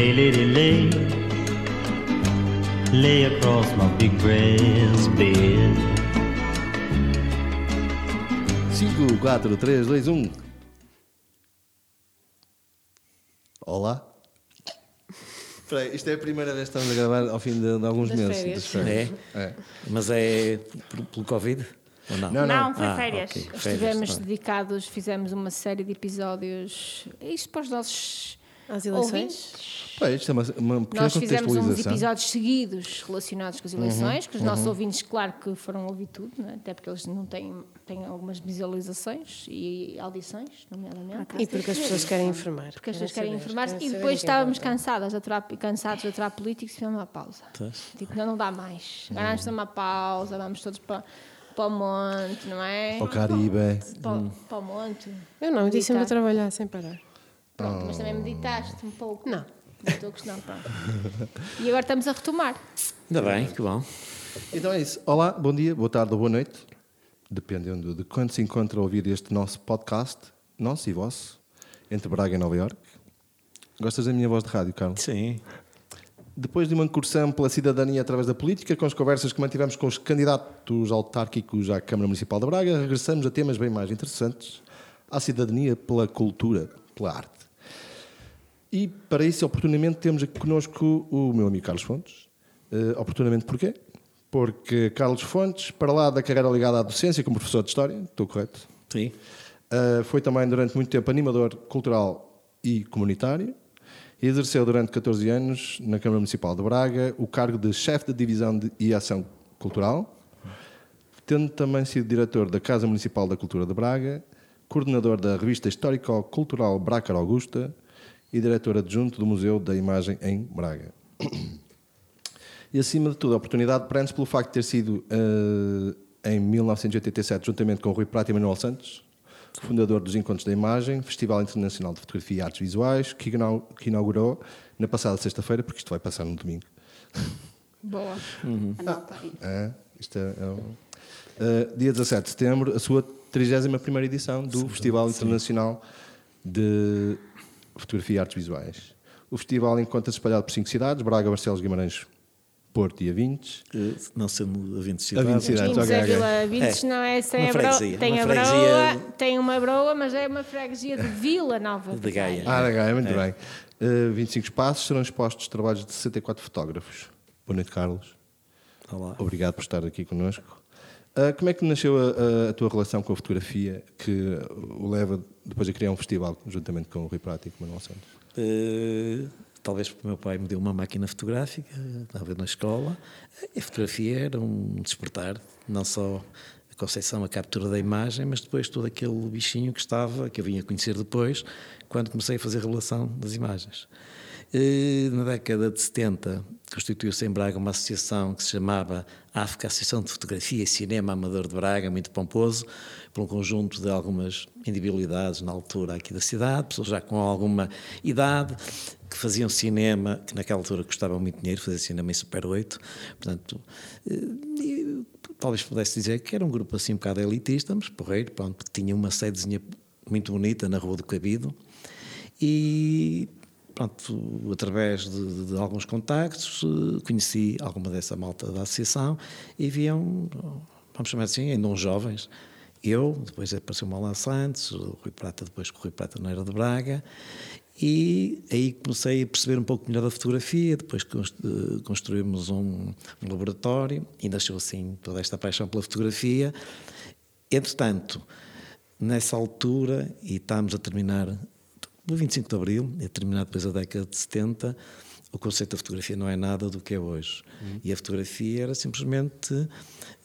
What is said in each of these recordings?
Lay, lady, lay. Lay across my big breast bed. 5, 4, 3, 2, 1. Olá. Espera aí, isto é a primeira vez que estamos a gravar ao fim de, de alguns Das meses. férias. das férias. É? Mas é pelo, pelo Covid? Ou não? Não, Não, foi Ah, férias. ok. Férias, Estivemos tá. dedicados, fizemos uma série de episódios. Isto para os nossos Às eleições? Pá, isto é uma, uma Nós fizemos uns episódios seguidos relacionados com as eleições, que os nossos ouvintes, claro que foram ouvir tudo, né? até porque eles não têm, têm algumas visualizações e audições, nomeadamente. E porque as pessoas querem informar. Porque as pessoas querem informar-se e depois o é estávamos cansadas de aturar, cansados de aturar políticos e fizemos uma pausa. Tipo, não, não dá mais. Agora vamos fazer uma pausa, vamos todos para, para o monte, não é? Ao Caribe. Para, para o monte. Eu não, disse-me a trabalhar sem parar. Pronto, mas também meditaste um pouco. Não. Não estou a gostar, pronto. E agora estamos a retomar. Ainda bem, que bom. Então é isso. Olá, bom dia, boa tarde ou boa noite. Dependendo de quando se encontra a ouvir este nosso podcast, nosso e vosso, entre Braga e Nova Iorque. Gostas da minha voz de rádio, Carlos? Sim. Depois de uma incursão pela cidadania através da política, com as conversas que mantivemos com os candidatos autárquicos à Câmara Municipal de Braga, regressamos a temas bem mais interessantes, à cidadania pela cultura, pela arte. E para isso, oportunamente, temos aqui connosco o meu amigo Carlos Fontes. Eh, oportunamente porquê? Porque Carlos Fontes, para lá da carreira ligada à docência como professor de História, estou correto? Sim. Uh, foi também durante muito tempo animador cultural e comunitário e exerceu durante 14 anos na Câmara Municipal de Braga o cargo de chefe de divisão de e ação cultural, tendo também sido diretor da Casa Municipal da Cultura de Braga, coordenador da revista histórico-cultural Bracar Augusta e diretor adjunto do Museu da Imagem em Braga. E acima de tudo, a oportunidade prende-se pelo facto de ter sido eh, em 1987, juntamente com o Rui Prata e Manuel Santos, fundador dos Encontros da Imagem, Festival Internacional de Fotografia e Artes Visuais, que inau- que inaugurou na passada sexta-feira, porque isto vai passar no domingo. Boa. Anota aí. É, isto é, é um- Eh, dia 17 de setembro, a sua 31ª edição do Festival Internacional de Fotografia e Artes Visuais. O festival encontra-se espalhado por cinco cidades, Braga, Barcelos, Guimarães, Porto e Avintes. Eh, Não sendo a 20 A 20 cidades. cidades. Quintos ok, é ok. Vila Vintes, É. não é? Sem Uma a broa, freguesia, tem uma a freguesia- broa, tem uma broa, mas é uma freguesia de Vila Nova. De Gaia. Ah, legal, muito bem. Eh, 25 espaços serão expostos trabalhos de 64 fotógrafos. Boa noite, Carlos. Olá. Obrigado por estar aqui connosco. Ah, como é que nasceu a, a- a tua relação com a fotografia que o leva depois a criar um festival juntamente com o Rui Prata e com o Manuel Santos? Eh, talvez porque o meu pai me deu uma máquina fotográfica, estava na escola. E a fotografia era um despertar, não só a concepção, a captura da imagem, mas depois todo aquele bichinho que estava, que eu vinha conhecer depois, quando comecei a fazer a revelação das imagens. Na década de 70, constituiu-se em Braga uma associação que se chamava AFCA, Associação de Fotografia e Cinema Amador de Braga, muito pomposo, por um conjunto de algumas individualidades na altura aqui da cidade, pessoas já com alguma idade, que faziam cinema, que naquela altura custavam muito dinheiro, fazer cinema em Super 8, portanto, eh, talvez pudesse dizer que era um grupo assim um bocado elitista, mas porreiro, pronto, porque tinha uma sedezinha muito bonita na Rua do Cabido, e pronto, através de, de alguns contactos, eh, conheci alguma dessa malta da associação e viam, vamos chamar assim, ainda uns jovens. Eu, depois apareceu o Malan Santos, o Rui Prata, depois o Rui Prata não era de Braga, e aí comecei a perceber um pouco melhor da fotografia, depois eh, construímos um, um laboratório e nasceu assim toda esta paixão pela fotografia. Entretanto, nessa altura, e estamos a terminar no 25 de Abril, a terminar depois a década de 70, o conceito da fotografia não é nada do que é hoje. E a fotografia era simplesmente.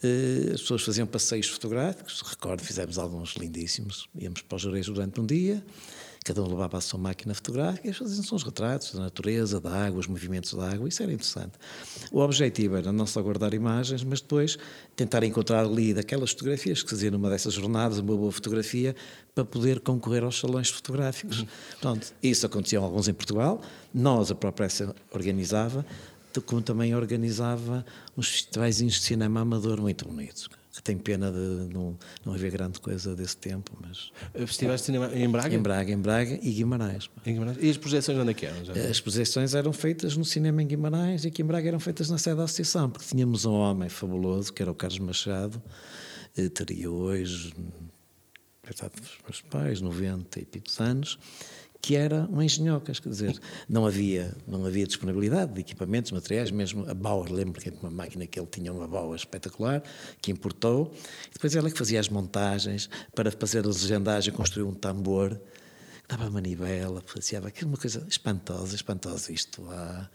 eh, as pessoas faziam passeios fotográficos, recordo, fizemos alguns lindíssimos. Íamos para os Jerez durante um dia, cada um levava a sua máquina fotográfica e faziam-se uns retratos da natureza, da água, os movimentos da água, isso era interessante. O objetivo era não só guardar imagens, mas depois tentar encontrar ali daquelas fotografias que fazia numa dessas jornadas, uma boa fotografia, para poder concorrer aos salões fotográficos. Pronto, isso acontecia alguns em Portugal, nós, a própria essa organizava, como também organizava uns festivais de cinema amador muito bonitos. Tenho pena de não, não haver grande coisa desse tempo, mas Festivais de cinema em Braga? em Braga, em Braga e Guimarães. Em Guimarães? E as projeções onde é que eram? As projeções eram feitas no cinema em Guimarães e aqui em Braga eram feitas na sede da associação, porque tínhamos um homem fabuloso, que era o Carlos Machado, eh, teria hoje, coitado dos meus pais, 90 e picos anos, que era um engenhocas, quer dizer, não havia, não havia disponibilidade de equipamentos, materiais, mesmo a Bauer, lembro que era uma máquina que ele tinha, uma Bauer espetacular, que importou, e depois ela que fazia as montagens, para fazer a legendagem, construiu um tambor, dava manivela, fazia aquilo, uma coisa espantosa, espantosa, isto há,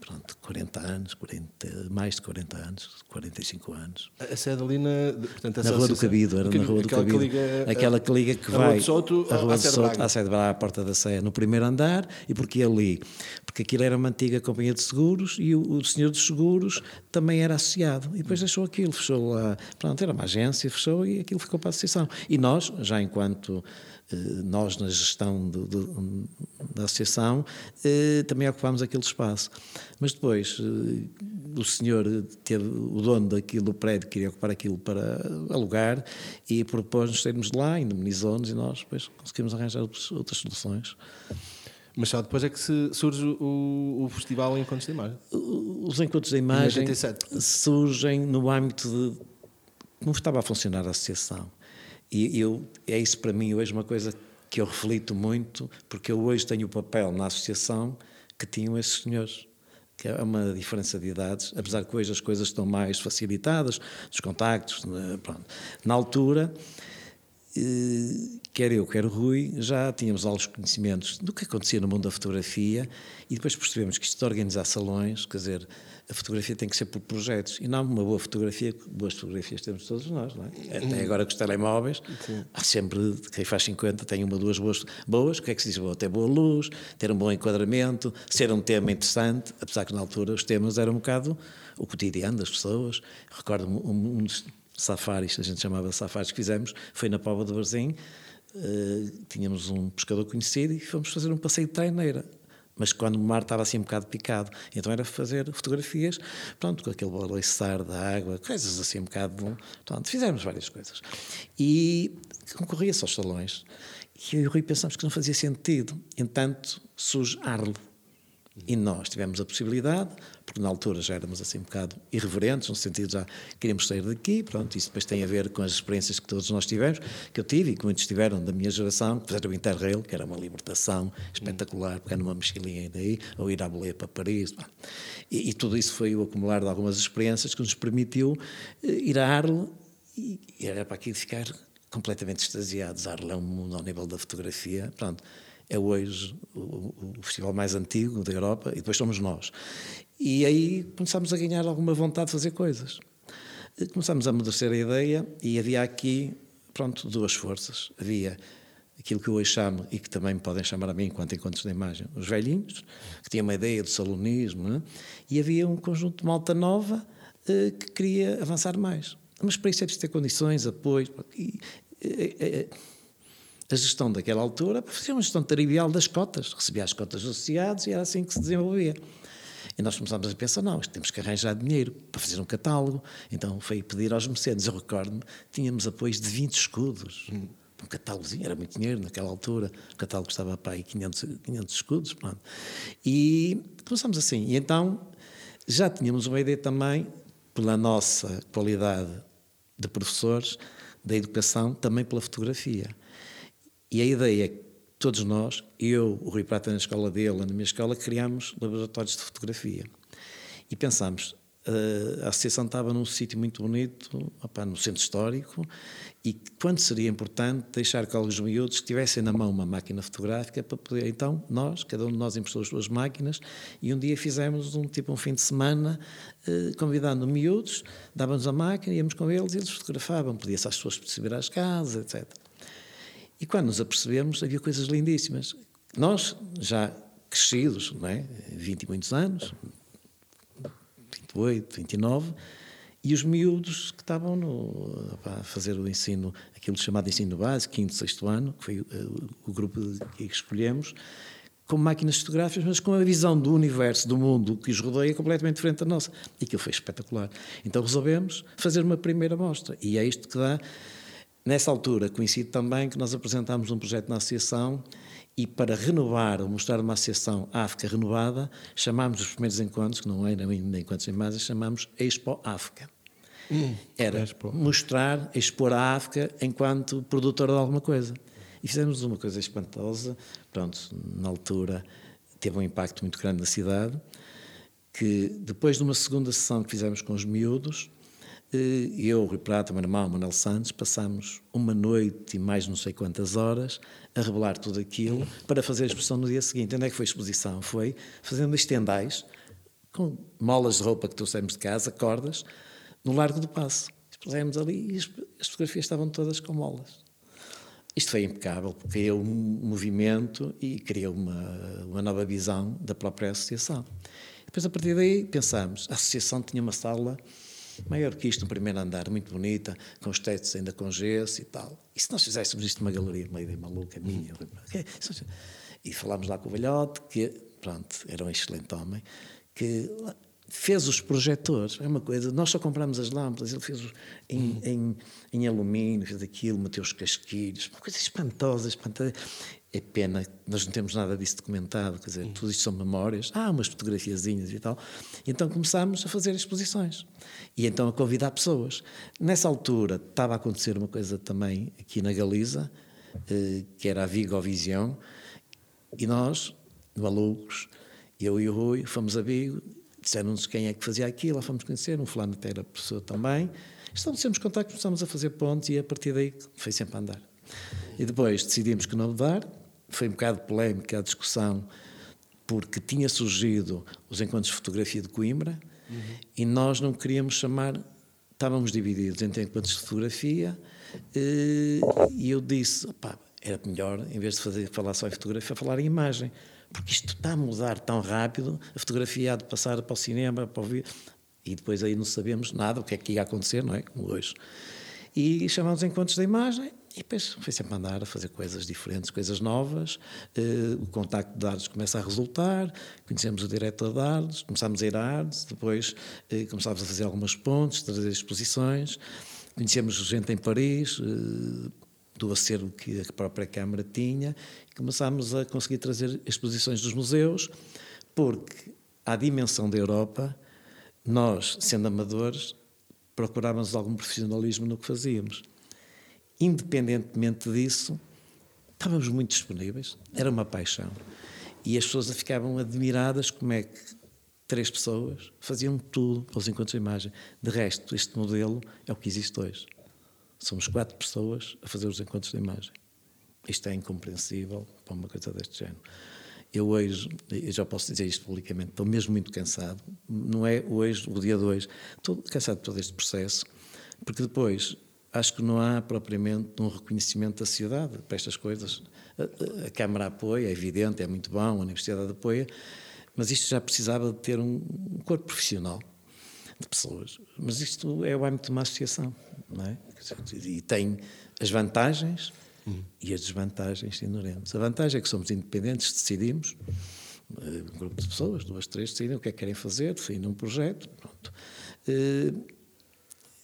pronto, 40 anos, 40, mais de 40 anos, 45 anos. A sede ali na, portanto, Na Rua do Cabido, era na Rua do Cabido. Que liga, aquela que liga que a vai a Rua à de Braga. à Sede à Porta da Sé, no primeiro andar, e porque ali? Porque aquilo era uma antiga companhia de seguros e o, o senhor dos seguros também era associado. E depois deixou aquilo, fechou lá, pronto, era uma agência, fechou e aquilo ficou para a associação. E nós, já enquanto nós na gestão do- do- da associação, eh, também ocupámos aquele espaço. Mas depois eh, o senhor teve, o dono daquilo, do prédio, queria ocupar aquilo para alugar e propôs-nos sairmos de lá, indemnizou-nos e nós depois conseguimos arranjar outros- outras soluções. Mas só depois é que surge o, o Festival Encontros de Imagem. Os encontros da imagem 87. surgem no âmbito de como estava a funcionar a associação. E eu, é isso para mim hoje uma coisa que eu reflito muito, porque eu hoje tenho o papel na associação que tinham esses senhores. Que é uma diferença de idades, apesar que hoje as coisas estão mais facilitadas, dos contactos, né, pronto. Na altura, eh, quer eu, quer o Rui, já tínhamos alguns conhecimentos do que acontecia no mundo da fotografia e depois percebemos que isto de organizar salões, quer dizer, a fotografia tem que ser por projetos e não uma boa fotografia, boas fotografias temos todos nós, não é? Até agora com os telemóveis, há sempre, quem faz 50 tem uma, duas boas, boas, o que é que se diz boa? Ter boa luz, ter um bom enquadramento, ser um tema interessante, apesar que na altura os temas eram um bocado o cotidiano das pessoas. Recordo-me um, um dos safaris, a gente chamava safaris que fizemos, foi na Póvoa de Varzim, eh, tínhamos um pescador conhecido e fomos fazer um passeio de treineira. Mas quando o mar estava assim um bocado picado, então era fazer fotografias, pronto, com aquele balançar da água, coisas assim um bocado. Pronto, fizemos várias coisas. E concorria-se aos salões. E eu e o Rui pensamos que não fazia sentido. Entanto, surge Arlo. E nós tivemos a possibilidade, porque na altura já éramos assim um bocado irreverentes, no sentido já queríamos sair daqui, pronto, isso depois tem a ver com as experiências que todos nós tivemos, que eu tive e que muitos tiveram da minha geração, que fizeram o Interrail, que era uma libertação espetacular, pegar numa mochilinha daí, ou ir à boleia para Paris. E, e tudo isso foi o acumular de algumas experiências que nos permitiu eh, ir a Arles e, e era para aqui ficar completamente extasiados. Arles é um mundo ao nível da fotografia, pronto é hoje o, o, festival mais antigo da Europa e depois somos nós. E aí começámos a ganhar alguma vontade de fazer coisas. Começámos a amadurecer a ideia e havia aqui, pronto, duas forças. Havia aquilo que eu hoje chamo, e que também me podem chamar a mim enquanto encontros da imagem, os velhinhos, que tinham uma ideia do salonismo, né? e havia um conjunto de malta nova eh, que queria avançar mais. Mas para isso é preciso ter condições, apoio. E, eh, eh, a gestão daquela altura fazia uma gestão trivial das cotas, recebia as cotas dos associados e era assim que se desenvolvia. E nós começámos a pensar, não, temos que arranjar dinheiro para fazer um catálogo. Então foi pedir aos mecenas, eu recordo-me, tínhamos apoios de 20 escudos. Um catálogozinho, era muito dinheiro naquela altura, o catálogo estava para aí 500, 500 escudos. Pronto. E começámos assim. E então já tínhamos uma ideia também, pela nossa qualidade de professores, da educação, também pela fotografia. E a ideia todos nós, eu, o Rui Prata na escola dele, na minha escola, criámos laboratórios de fotografia. E pensámos, uh, a associação estava num sítio muito bonito, opa, no centro histórico, e quando seria importante deixar que alguns miúdos tivessem na mão uma máquina fotográfica para poder, então, nós, cada um de nós emprestou as suas máquinas, e um dia fizemos um tipo um fim de semana, uh, convidando miúdos, dávamos a máquina, íamos com eles e eles fotografavam, podia-se às pessoas perceber às casas, etc. E quando nos apercebemos, havia coisas lindíssimas. Nós, já crescidos, não é? 20 e muitos anos, 28, 29, e os miúdos que estavam no, a fazer o ensino, aquilo chamado ensino básico, quinto, sexto ano, que foi o, o grupo que escolhemos, com máquinas fotográficas, mas com a visão do universo, do mundo que os rodeia completamente diferente da nossa. E aquilo foi espetacular. Então resolvemos fazer uma primeira mostra. E é isto que dá. Nessa altura, coincide também que nós apresentámos um projeto na associação e para renovar ou mostrar uma associação África renovada, chamámos os primeiros encontros, que não eram ainda encontros em massa, chamámos Expo África. Era Expo. mostrar, expor a África enquanto produtora de alguma coisa. E fizemos uma coisa espantosa, pronto, na altura teve um impacto muito grande na cidade, que depois de uma segunda sessão que fizemos com os miúdos, eu, o Rui Prata, meu irmão, Manuel Santos, passámos uma noite e mais não sei quantas horas a revelar tudo aquilo para fazer a exposição no dia seguinte. Onde é que foi a exposição? Foi fazendo estendais, com molas de roupa que trouxemos de casa, cordas, no Largo do Passo. Pusemos ali e as, as fotografias estavam todas com molas. Isto foi impecável, porque criou um movimento e criou uma, uma nova visão da própria associação. Depois, a partir daí, pensámos, a associação tinha uma sala maior que isto, no primeiro andar, muito bonita, com os tetos ainda com gesso e tal. E se nós fizéssemos isto numa galeria, uma ideia maluca, minha, ok? e falámos lá com o velhote, que, pronto, era um excelente homem, que fez os projetores, é uma coisa, nós só compramos as lâmpadas, ele fez em, em, em alumínio, fez aquilo, meteu os casquilhos, uma coisa espantosa, espantosa. É pena, nós não temos nada disso documentado, quer dizer, tudo isto são memórias, há umas fotografiazinhas e tal. E então começámos a fazer exposições e então a convidar pessoas. Nessa altura estava a acontecer uma coisa também aqui na Galiza, eh, que era a Vigo Vision, e nós, malucos, eu e o Rui, fomos a Vigo, disseram-nos quem é que fazia aquilo, lá fomos conhecer, um fulano até era professor também. Estabelecemos contato, começámos a fazer pontos e a partir daí foi sempre a andar. E depois decidimos que não mudar, foi um bocado polémica a discussão, porque tinha surgido os encontros de fotografia de Coimbra uhum. e nós não queríamos chamar, estávamos divididos entre encontros de fotografia eh, e eu disse, era melhor, em vez de fazer, falar só em fotografia, falar em imagem, porque isto está a mudar tão rápido, a fotografia há de passar para o cinema, para o vídeo, e depois aí não sabemos nada o que é que ia acontecer, não é? Como hoje. E chamámos encontros da imagem e depois foi sempre a andar a fazer coisas diferentes, coisas novas. Uh, o contacto de dados começa a resultar, conhecemos o diretor de dados, começámos a ir a Ardes, depois uh, começámos a fazer algumas pontes, trazer exposições. Conhecemos gente em Paris, uh, do acervo que a própria Câmara tinha, e começámos a conseguir trazer exposições dos museus, porque, à dimensão da Europa, nós, sendo amadores, procurávamos algum profissionalismo no que fazíamos independentemente disso, estávamos muito disponíveis, era uma paixão. E as pessoas ficavam admiradas como é que três pessoas faziam tudo para os encontros de imagem. De resto, este modelo é o que existe hoje. Somos quatro pessoas a fazer os encontros de imagem. Isto é incompreensível para uma coisa deste género. Eu hoje, eu já posso dizer isto publicamente, estou mesmo muito cansado. Não é hoje, o dia de hoje, estou cansado de todo este processo, porque depois acho que não há propriamente um reconhecimento da sociedade para estas coisas. A, a, Câmara apoia, é evidente, é muito bom, a Universidade apoia, mas isto já precisava de ter um, um corpo profissional de pessoas. Mas isto é o âmbito de uma associação, não é? E tem as vantagens hum. e as desvantagens inerentes. A vantagem é que somos independentes, decidimos, eh, um grupo de pessoas, duas, três, decidem o que é que querem fazer, definem um projeto, pronto. Uh,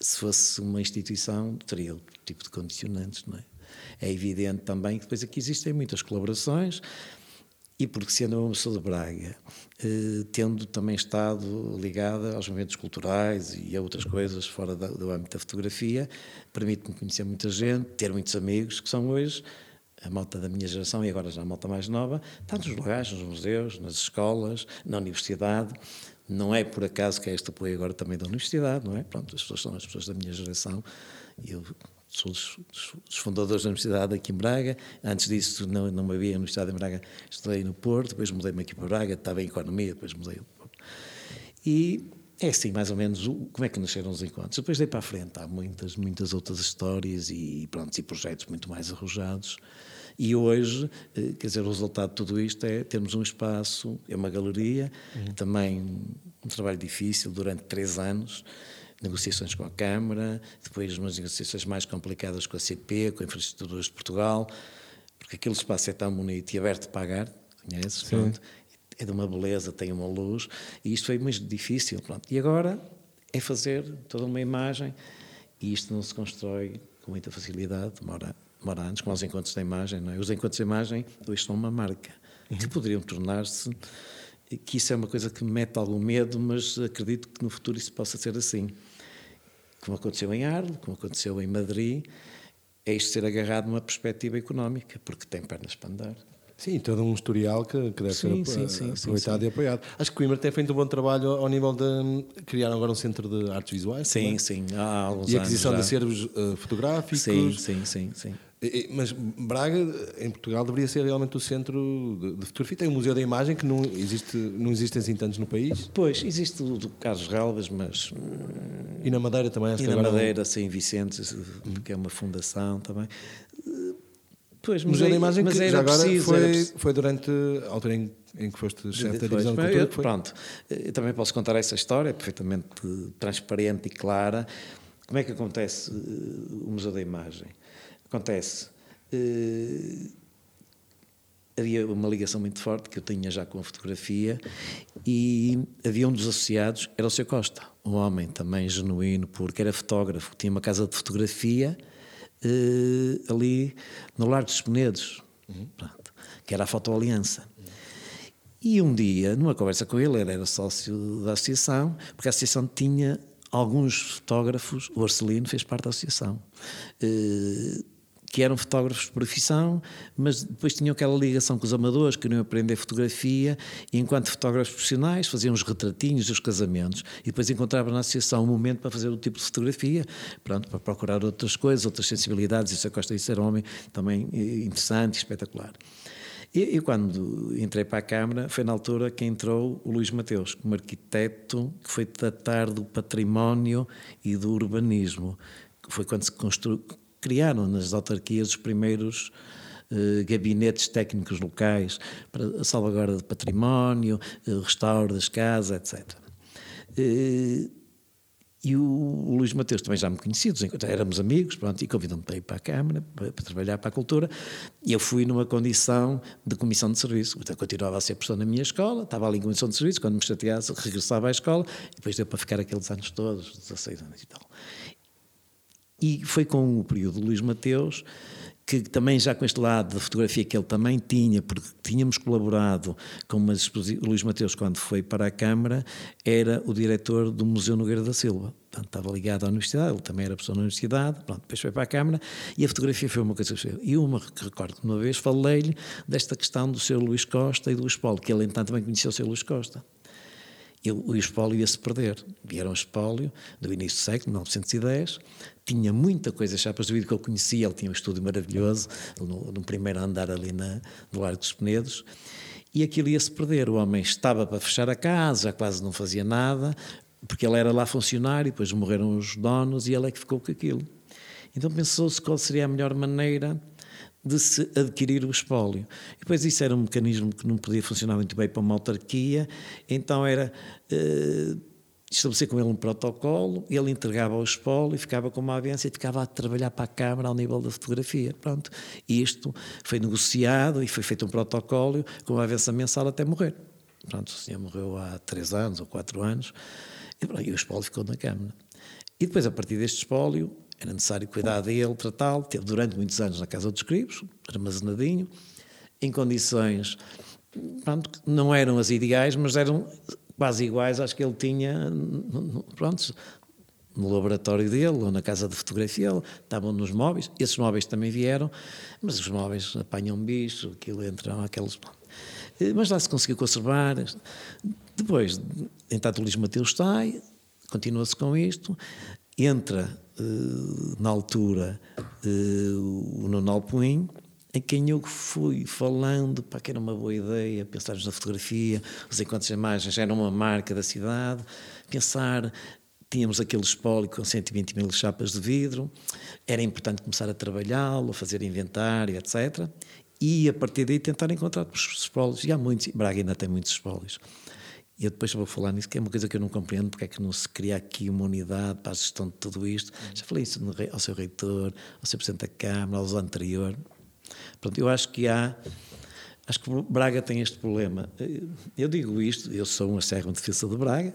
se fosse uma instituição, teria outro tipo de condicionantes, não é? É evidente também que depois aqui existem muitas colaborações e porque sendo uma pessoa de Braga, eh, tendo também estado ligada aos movimentos culturais e a outras coisas fora da, do âmbito da fotografia, permite-me conhecer muita gente, ter muitos amigos que são hoje a malta da minha geração e agora já a malta mais nova, está nos lugares, nos museus, nas escolas, na universidade, não é por acaso que é este apoio agora também da universidade, não é? Pronto, as pessoas são as pessoas da minha geração eu sou dos, fundadores da Universidade aqui em Braga. Antes disso não, não havia Universidade em Braga, estudei no Porto, depois mudei-me aqui para Braga, estava em Economia, depois mudei. E é assim, mais ou menos, o, como é que nasceram os encontros. Depois dei para a frente, há muitas, muitas outras histórias e, pronto, e projetos muito mais arrojados. E hoje, eh, quer dizer, o resultado de tudo isto é termos um espaço, é uma galeria, uhum. também um trabalho difícil durante três anos, negociações com a Câmara, depois umas negociações mais complicadas com a CP, com a Infraestruturas de Portugal, porque aquele espaço é tão bonito e aberto a pagar, conheces? Pronto. É de uma beleza, tem uma luz, e isto foi muito difícil. Pronto. E agora é fazer toda uma imagem, e isto não se constrói com muita facilidade, demora, demora anos, como os encontros da imagem. Não é? Os encontros da imagem hoje são uma marca, que poderiam tornar-se que isso é uma coisa que me mete algum medo, mas acredito que no futuro isso possa ser assim. Como aconteceu em Arles, como aconteceu em Madrid, é isto ser agarrado numa perspectiva económica, porque tem pernas para andar. Sim, todo um historial que, que deve Sim, ser sim, sim, aproveitado sim, e apoiado. Acho que Coimbra tem feito um bom trabalho ao nível de criar agora um centro de artes visuais. Sim, também. sim, há alguns E a aquisição de acervos eh, fotográficos. Sim, sim, sim, sim. Mas Braga, em Portugal, deveria ser realmente o centro de, de fotografia. Tem o Museu da Imagem, que não, existe, não existem assim tantos no país. Pois, existe o do Carlos Relvas, mas E na Madeira também, acho e na agora. Madeira, sem Vicente, que é uma fundação também. Pois, O Museu é- da Imagem, mas que era já agora preciso, era foi, preciso. foi durante a altura em, em que foste chefe da divisão de mas cultura. foi. Pronto, eu também posso contar essa história, é perfeitamente transparente e clara. Como é que acontece eh, o Museu da Imagem? Acontece. eh, havia uma ligação muito forte que eu tinha já com a fotografia e havia um dos associados, era o Sr. Costa, um homem também genuíno, porque era fotógrafo, tinha uma casa de fotografia eh, ali no Largo dos Penedos, pronto, que era a Foto Aliança. E um dia, numa conversa com ele, ele era sócio da associação, porque a associação tinha alguns fotógrafos, o Arcelino fez parte da associação, eh, que eram fotógrafos de profissão, mas depois tinham aquela ligação com os amadores, queriam aprender fotografia, e enquanto fotógrafos profissionais faziam os retratinhos dos casamentos, e depois encontravam na associação um momento para fazer o tipo de fotografia, pronto, para procurar outras coisas, outras sensibilidades, e o Sr. Costa isso era um homem também eh, interessante, espetacular. E, quando entrei para a Câmara, foi na altura que entrou o Luís Mateus, como arquiteto que foi tratar do património e do urbanismo. Que foi quando se constru... criaram nas autarquias os primeiros eh, gabinetes técnicos locais para a salvaguarda de património, eh, restauro das casas, etc. Eh, e o, Luís Mateus também já me conhecia, dos encontros, éramos amigos, pronto, e convidou-me para ir para a Câmara, para, para trabalhar para a cultura, e eu fui numa condição de comissão de serviço. Então, continuava a ser professor na minha escola, estava ali em comissão de serviço, quando me chateasse, regressava à escola, e depois deu para ficar aqueles anos todos, 16 anos e tal. E foi com o período do Luís Mateus que também já com este lado da fotografia que ele também tinha, porque tínhamos colaborado com uma exposição, Luís Mateus quando foi para a Câmara era o diretor do Museu Nogueira da Silva, portanto estava ligado à universidade, ele também era professor na universidade, pronto, depois foi para a Câmara e a fotografia foi uma coisa que eu E uma que recordo uma vez falei-lhe desta questão do Sr. Luís Costa e do Espólio, que ele então também conhecia o Sr. Luís Costa. O espólio ia-se perder. E era um espólio do início do século, 1910. Tinha muita coisa, chapas de vidro que eu conhecia. Ele tinha um estúdio maravilhoso, no, no primeiro andar ali na, no Largo dos Penedos. E aquilo ia-se perder. O homem estava para fechar a casa, já quase não fazia nada, porque ele era lá funcionário, depois morreram os donos e ele é que ficou com aquilo. Então pensou-se qual seria a melhor maneira de se adquirir o espólio. E depois isso era um mecanismo que não podia funcionar muito bem para uma autarquia, então era eh, estabelecer com ele um protocolo, ele entregava o espólio, ficava com uma avança e ficava a trabalhar para a Câmara ao nível da fotografia. Pronto. E isto foi negociado e foi feito um protocolo com uma avança mensal até morrer. Pronto, o senhor morreu há três anos ou quatro anos e, pronto, e o espólio ficou na Câmara. E depois, a partir deste espólio, era necessário cuidar dele, tratá-lo. Teve durante muitos anos na Casa dos Cribos, armazenadinho, em condições pronto, não eram as ideais, mas eram quase iguais às que ele tinha pronto, no laboratório dele ou na casa de fotografia. Ele, estavam nos móveis. Esses móveis também vieram, mas os móveis apanham bicho, aquilo entram aqueles. Eh, Mas lá se conseguiu conservar. Depois, entanto, o Luís Mateus sai, continua-se com isto, entra na altura eh, o Nuno Alpuim, em quem eu fui falando para que era uma boa ideia, pensarmos na fotografia, os encontros de imagens eram uma marca da cidade, pensar, tínhamos aquele espólio com 120 mil chapas de vidro, era importante começar a trabalhá-lo, a fazer inventário, etc. E a partir daí tentar encontrar os espólios, e há muitos, Braga ainda tem muitos espólios. E eu depois vou falar nisso, que é uma coisa que eu não compreendo, porque é que não se cria aqui uma unidade para a gestão de tudo isto. Já falei isso ao seu reitor, ao seu Presidente da Câmara, aos anterior. Pronto, eu acho que há Acho que Braga tem este problema. Eu digo isto, eu sou um acérrimo defesa de Braga,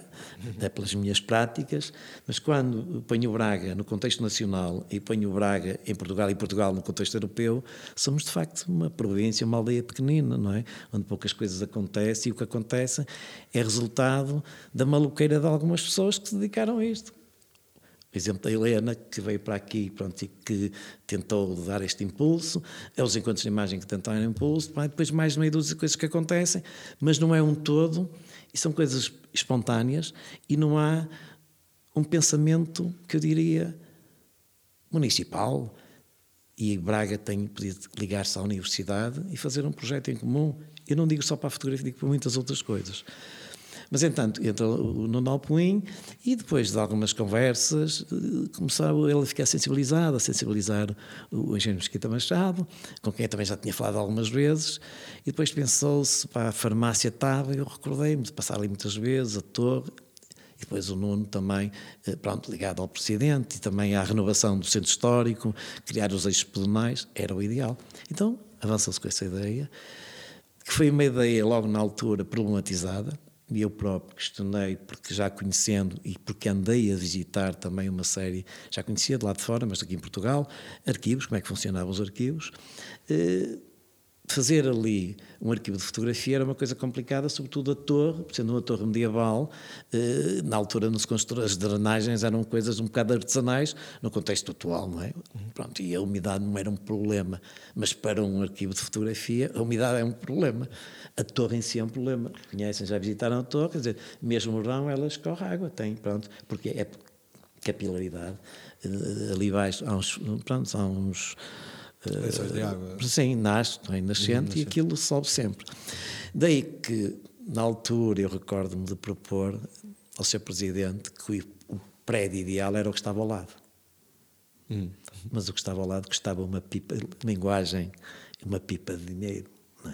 até pelas minhas práticas, mas quando ponho Braga no contexto nacional e ponho Braga em Portugal e Portugal no contexto europeu, somos de facto uma província, uma aldeia pequenina, não é? Onde poucas coisas acontecem e o que acontece é resultado da maluqueira de algumas pessoas que se dedicaram a isto. Por exemplo, da Helena, que veio para aqui pronto, e que tentou dar este impulso, é os encontros de imagem que tentaram impulso, depois mais meia dúzia de coisas que acontecem, mas não é um todo, e são coisas espontâneas, e não há um pensamento, que eu diria, municipal, e Braga tem podido ligar-se à universidade e fazer um projeto em comum. Eu não digo só para a fotografia, digo para muitas outras coisas. Mas, entanto, entra o Nuno Alpuim e depois de algumas conversas eh, começou ele a ficar sensibilizado, a sensibilizar o engenheiro Mesquita Machado, com quem eu também já tinha falado algumas vezes, e depois pensou-se, para a farmácia estava, eu recordei-me de passar ali muitas vezes, a torre, e depois o Nuno também, eh, pronto, ligado ao Presidente e também à renovação do centro histórico, criar os eixos pedonais, era o ideal. Então, avançou-se com essa ideia, que foi uma ideia logo na altura problematizada, e eu próprio questionei, porque já conhecendo e porque andei a visitar também uma série, já conhecia de lá de fora, mas aqui em Portugal, arquivos, como é que funcionavam os arquivos. Eh, fazer ali um arquivo de fotografia era uma coisa complicada, sobretudo a torre, sendo uma torre medieval, eh, na altura não se as drenagens eram coisas um bocado artesanais no contexto atual, não é? Pronto, e a umidade não era um problema, mas para um arquivo de fotografia a umidade é um problema. A torre em si é um problema. Conhecem, já visitaram a torre, quer dizer, mesmo o verão ela escorre água, tem, pronto, porque é capilaridade. Eh, ali baixo há uns, pronto, há uns Poções de água. Sim, nasce, é? nascente, e aquilo sobe sempre. Daí que, na altura, eu recordo-me de propor ao Sr. Presidente que o prédio ideal era o que estava ao lado. Hum. Mas o que estava ao lado custava uma pipa, linguagem, uma pipa de dinheiro. É?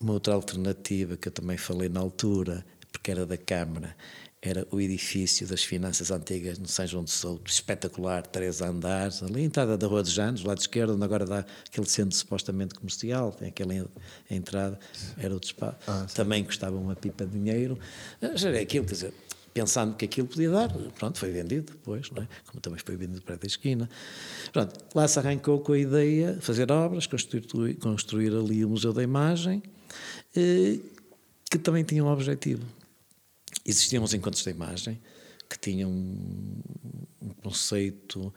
Uma outra alternativa que eu também falei na altura, porque era da Câmara, era o edifício das finanças antigas no São João de Souto, espetacular, três andares, ali a entrada da Rua dos Janos, do lado esquerdo, onde agora dá aquele centro supostamente comercial, tem aquela entrada, era o espaço. Ah, Também custava uma pipa de dinheiro. Já era aquilo, quer dizer, pensando que aquilo podia dar, pronto, foi vendido depois, não é? como também foi vendido para a esquina. Pronto, lá se arrancou com a ideia de fazer obras, construir, construir ali o Museu da Imagem, eh, que também tinha um objetivo, Existiam os encontros da imagem, que tinham um, um conceito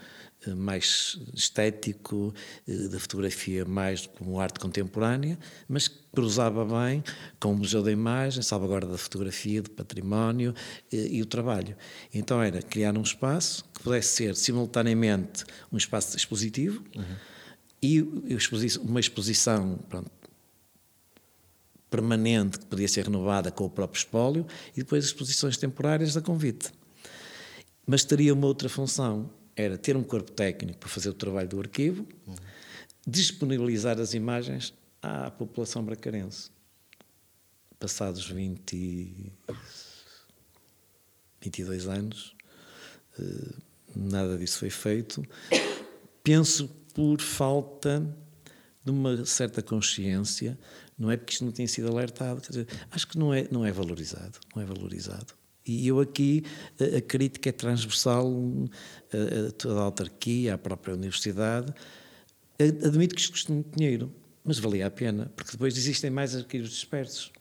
eh, mais estético, eh, da fotografia mais como arte contemporânea, mas que cruzava bem com o Museu da Imagem, salvaguarda da fotografia, do património eh, e o trabalho. Então era criar um espaço que pudesse ser simultaneamente um espaço expositivo uhum. e uma exposição pronto, permanente que podia ser renovada com o próprio espólio e depois exposições temporárias da convite. Mas teria uma outra função, era ter um corpo técnico para fazer o trabalho do arquivo, uhum. disponibilizar as imagens à população bracarense. Passados 20, 22 anos, eh, nada disso foi feito. Penso por falta de uma certa consciência não é porque isto não tenha sido alertado. Dizer, acho que não é, não é valorizado. Não é valorizado. E eu aqui, a, a crítica é transversal a, a, toda a autarquia, à própria universidade. Admito que isto custa muito dinheiro, mas valia a pena, porque depois existem mais arquivos dispersos.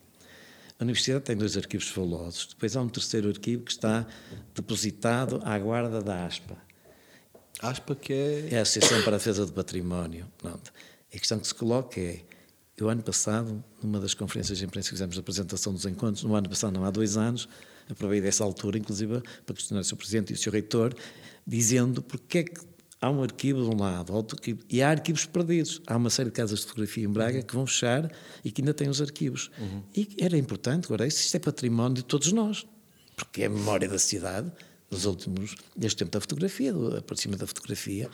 A universidade tem dois arquivos fabulosos. Depois há um terceiro arquivo que está depositado à guarda da ASPA. ASPA que é... É a Associação para a Defesa do Património. Pronto. A questão que se coloca é eu, ano passado, numa das conferências de imprensa que fizemos da apresentação dos encontros, no ano passado, não há dois anos, aproveitei dessa altura, inclusive, para questionar o Sr. Presidente e o Sr. Reitor, dizendo porque é que há um arquivo de um lado, arquivo, e há arquivos perdidos. Há uma série de casas de fotografia em Braga que vão fechar e que ainda têm os arquivos. Uhum. E era importante, agora, isto é património de todos nós, porque é a memória da cidade, dos últimos, deste tempo da fotografia, do aparecimento da fotografia,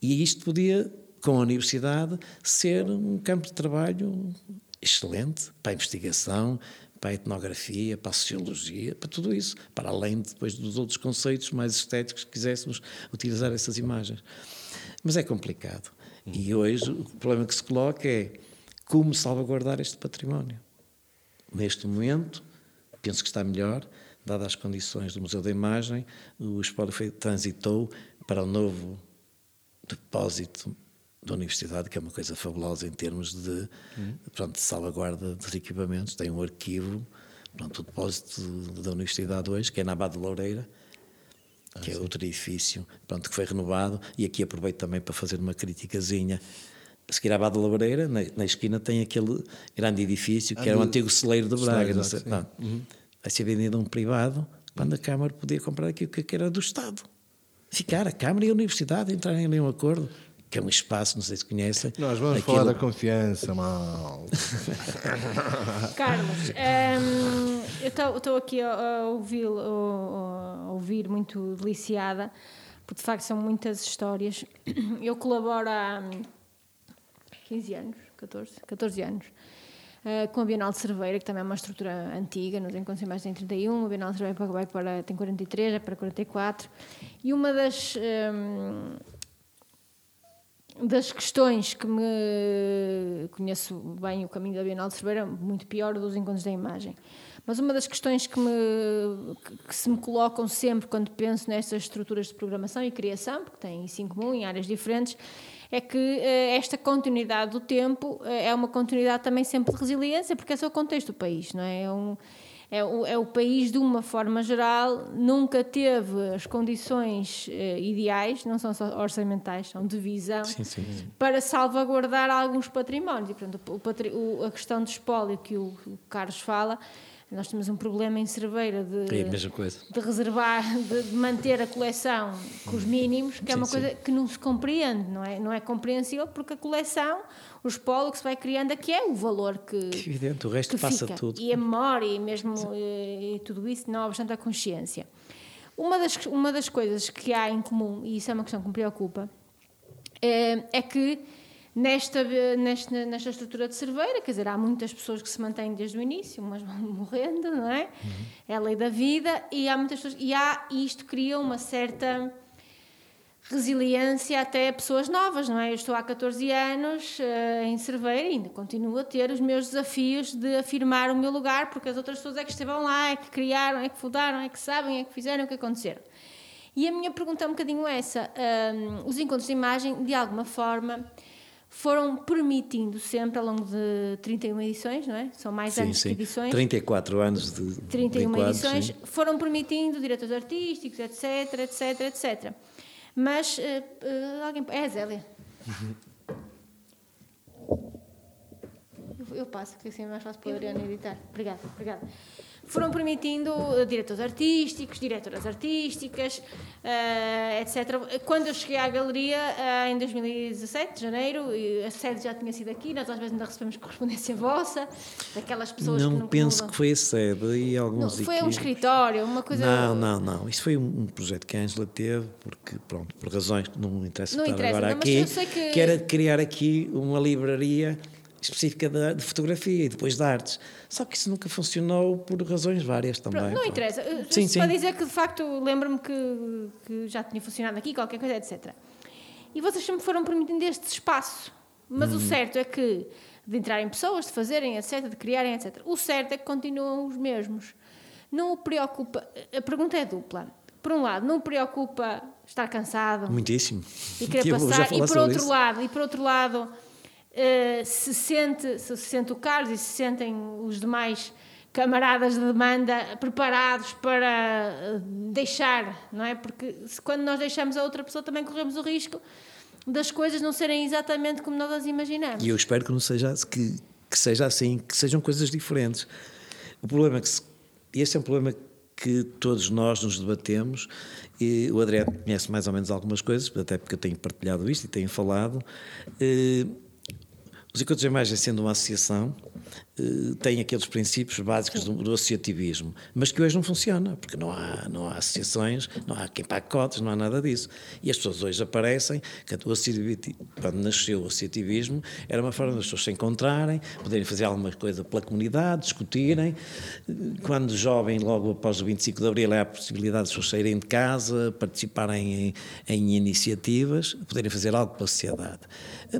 e isto podia com a universidade ser um campo de trabalho excelente para a investigação, para a etnografia, para a sociologia, para tudo isso, para além depois dos outros conceitos mais estéticos que quiséssemos utilizar essas imagens. Mas é complicado. E hoje o problema que se coloca é como salvaguardar este património. Neste momento, penso que está melhor, dadas as condições do Museu da Imagem, o espólio transitou para o novo depósito da Universidade, que é uma coisa fabulosa em termos de, pronto, de salvaguarda dos equipamentos. Tem um arquivo, pronto, o depósito da Universidade hoje, que é na Abade de Loureira, que é outro edifício, pronto, que foi renovado. E aqui aproveito também para fazer uma criticazinha. A seguir à Abade de Loureira, na, na esquina, tem aquele grande edifício que era o do- antigo celeiro de Braga. Celeiro, não sei, sim. pronto. Vai ser vendido a um privado, quando a Câmara podia comprar aquilo que era do Estado. Ficar a Câmara e a Universidade entrarem em um acordo, que é um espaço, não sei se conhecem. Nós vamos aquilo- falar da confiança, mal. Carlos, hum, eu estou aqui a, a ouvi-lo- a- a ouvir muito deliciada, porque de facto são muitas histórias. Eu colaboro há hum, 15 anos, 14, 14 anos, eh, com a Bienal de Cerveira, que também é uma estrutura antiga, nos encontros em mais tem 31, a Bienal de Cerveira vai para, tem 43, é para 44, e uma das... hum, das questões que me conheço bem o caminho da Bienal de Cerveira, muito pior dos encontros da imagem. Mas uma das questões que, me, que, se me colocam sempre quando penso nestas estruturas de programação e criação, porque têm isso em comum em áreas diferentes, é que eh, esta continuidade do tempo eh, é uma continuidade também sempre de resiliência, porque esse é o contexto do país, não é? É um, é o, é o país, de uma forma geral, nunca teve as condições eh, ideais, não são só orçamentais, são de visão, Sim, sim, sim. para salvaguardar alguns patrimónios. E, portanto, o o- a questão do espólio que o, o Carlos fala, nós temos um problema em Cerveira de, É de reservar, de, de manter a coleção com os mínimos, que é Sim, uma sim. coisa que não se compreende, não é? Não é compreensível porque a coleção, o espólio que se vai criando aqui é o valor que, Evidente, o resto que passa fica. tudo. E a memória e mesmo e, e tudo isso, não obstante a consciência. Uma das, uma das coisas que há em comum, e isso é uma questão que me preocupa, é, é que nesta, nesta, nesta estrutura de cerveira, quer dizer, há muitas pessoas que se mantêm desde o início, umas vão morrendo, não é? É a lei da vida, e há muitas pessoas, e há, e isto cria uma certa resiliência até a pessoas novas, não é? Eu estou há 14 anos eh, em Cerveira e ainda continuo a ter os meus desafios de afirmar o meu lugar, porque as outras pessoas é que estiveram lá, é que criaram, é que fundaram, é que sabem, é que fizeram, é que aconteceram. E a minha pergunta é um bocadinho essa. Ahm, os encontros de imagem, de alguma forma, foram permitindo sempre, ao longo de 31 edições, não é? São mais Sim, anos sim. que edições. 34 anos de, de 31 enquadros, edições, sim. foram permitindo diretores artísticos, etc, etc, etc. Mas, eh, eh, alguém... É a Zélia. Eu, eu passo, que assim é mais fácil para a Adriana editar. Obrigada, obrigada. Foram permitindo eh, diretores artísticos, diretoras artísticas, eh, etc. Quando eu cheguei à galeria, eh, em 2017, de janeiro, a sede já tinha sido aqui, nós às vezes ainda recebemos correspondência vossa, daquelas pessoas que Não não penso mudam. que foi a sede e Não, alguns foi um escritório, uma coisa. Não, não, não. Isso foi um projeto que a Ângela teve, porque, pronto, por razões que não interessa Não estar interessa, agora não, aqui, sei que- era criar aqui uma livraria específica de, de fotografia e depois de artes. Só que isso nunca funcionou por razões várias também. Pronto, não pronto. interessa. Eh, Sim, Só sim. dizer que de facto lembro-me que, que já tinha funcionado aqui, qualquer coisa, etc. E vocês sempre foram permitindo este espaço. Mas Hum. o certo é que de entrarem pessoas, de fazerem, etc., de criarem, etc. O certo é que continuam os mesmos. Não o preocupa. A pergunta é dupla. Por um lado, não o preocupa estar cansado, Muitíssimo. e querer passar. E por outro isso. lado, e por outro lado eh, se sente, se sente o Carlos e se sentem os demais camaradas de demanda preparados para eh, deixar, não é? Porque se, quando nós deixamos a outra pessoa também corremos o risco das coisas não serem exatamente como nós as imaginamos. E eu espero que não seja que, que seja assim, que sejam coisas diferentes. O problema é que se, este é um problema que todos nós nos debatemos e o Adriano conhece mais ou menos algumas coisas, até porque eu tenho partilhado isto e tenho falado. Os encontros de imagem sendo uma associação, tem aqueles princípios básicos do, do associativismo, mas que hoje não funciona, porque não há, não há associações, não há quem pague cotas, não há nada disso. E as pessoas hoje aparecem, quando nasceu o associativismo, era uma forma das pessoas se encontrarem, poderem fazer alguma coisa pela comunidade, discutirem. Quando jovem, logo após o 25 de Abril, há a possibilidade de pessoas saírem de casa, participarem em, em iniciativas, poderem fazer algo pela sociedade.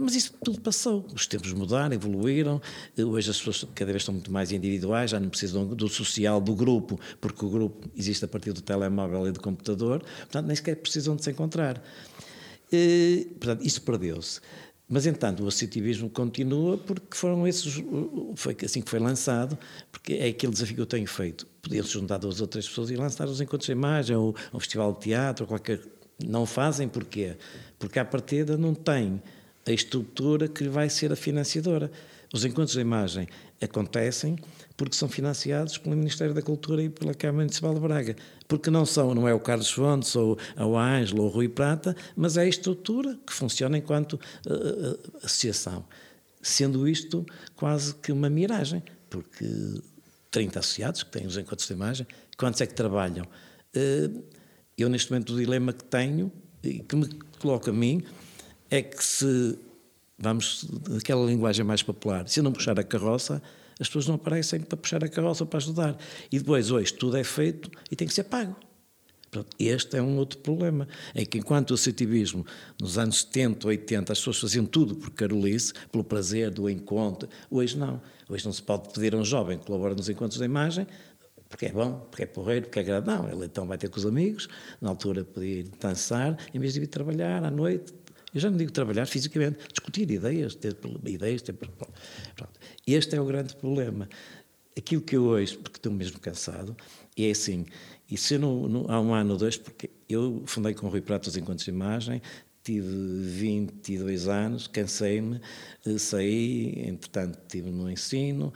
Mas isso tudo passou, os tempos mudaram, evoluíram, hoje as pessoas cada vez estão muito mais individuais, já não precisam do social, do grupo, porque o grupo existe a partir do telemóvel e do computador, portanto, nem sequer precisam de se encontrar. E, portanto, isso perdeu-se. Mas, entanto, o associativismo continua porque foram esses, foi assim que foi lançado, porque é aquele desafio que eu tenho feito. Podiam-se juntar duas ou três pessoas e lançar os encontros de imagem, ou um festival de teatro, ou qualquer. Não fazem porquê? Porque à partida não tem a estrutura que vai ser a financiadora. Os encontros de imagem acontecem porque são financiados pelo Ministério da Cultura e pela Câmara Municipal de Braga. Porque não são, não é o Carlos Fontes ou o Ângelo ou o Rui Prata, mas é a estrutura que funciona enquanto uh, associação. Sendo isto quase que uma miragem, porque 30 associados que têm os encontros de imagem, quantos é que trabalham? Uh, eu, neste momento, o dilema que tenho e que me coloca a mim é que se, vamos, aquela linguagem mais popular, se eu não puxar a carroça, as pessoas não aparecem para puxar a carroça para ajudar. E depois, hoje, tudo é feito e tem que ser pago. Este é um outro problema, é que enquanto o associativismo nos anos 70, 80, as pessoas faziam tudo por carolice, pelo prazer do encontro, hoje não. Hoje não se pode pedir a um jovem que colabora nos encontros da imagem, porque é bom, porque é porreiro, porque é agradável. Ele então vai ter com os amigos, na altura podia dançar, em vez de ir trabalhar à noite, eu já não digo trabalhar fisicamente, discutir ideias, ter ideias, ter. Pronto. Este é o grande problema. Aquilo que eu hoje, porque estou mesmo cansado, é assim, e se não, não, há um ano ou dois, porque eu fundei com o Rui Prato os Encontros de Imagem, tive 22 anos, cansei-me, eh, saí, entretanto estive no ensino,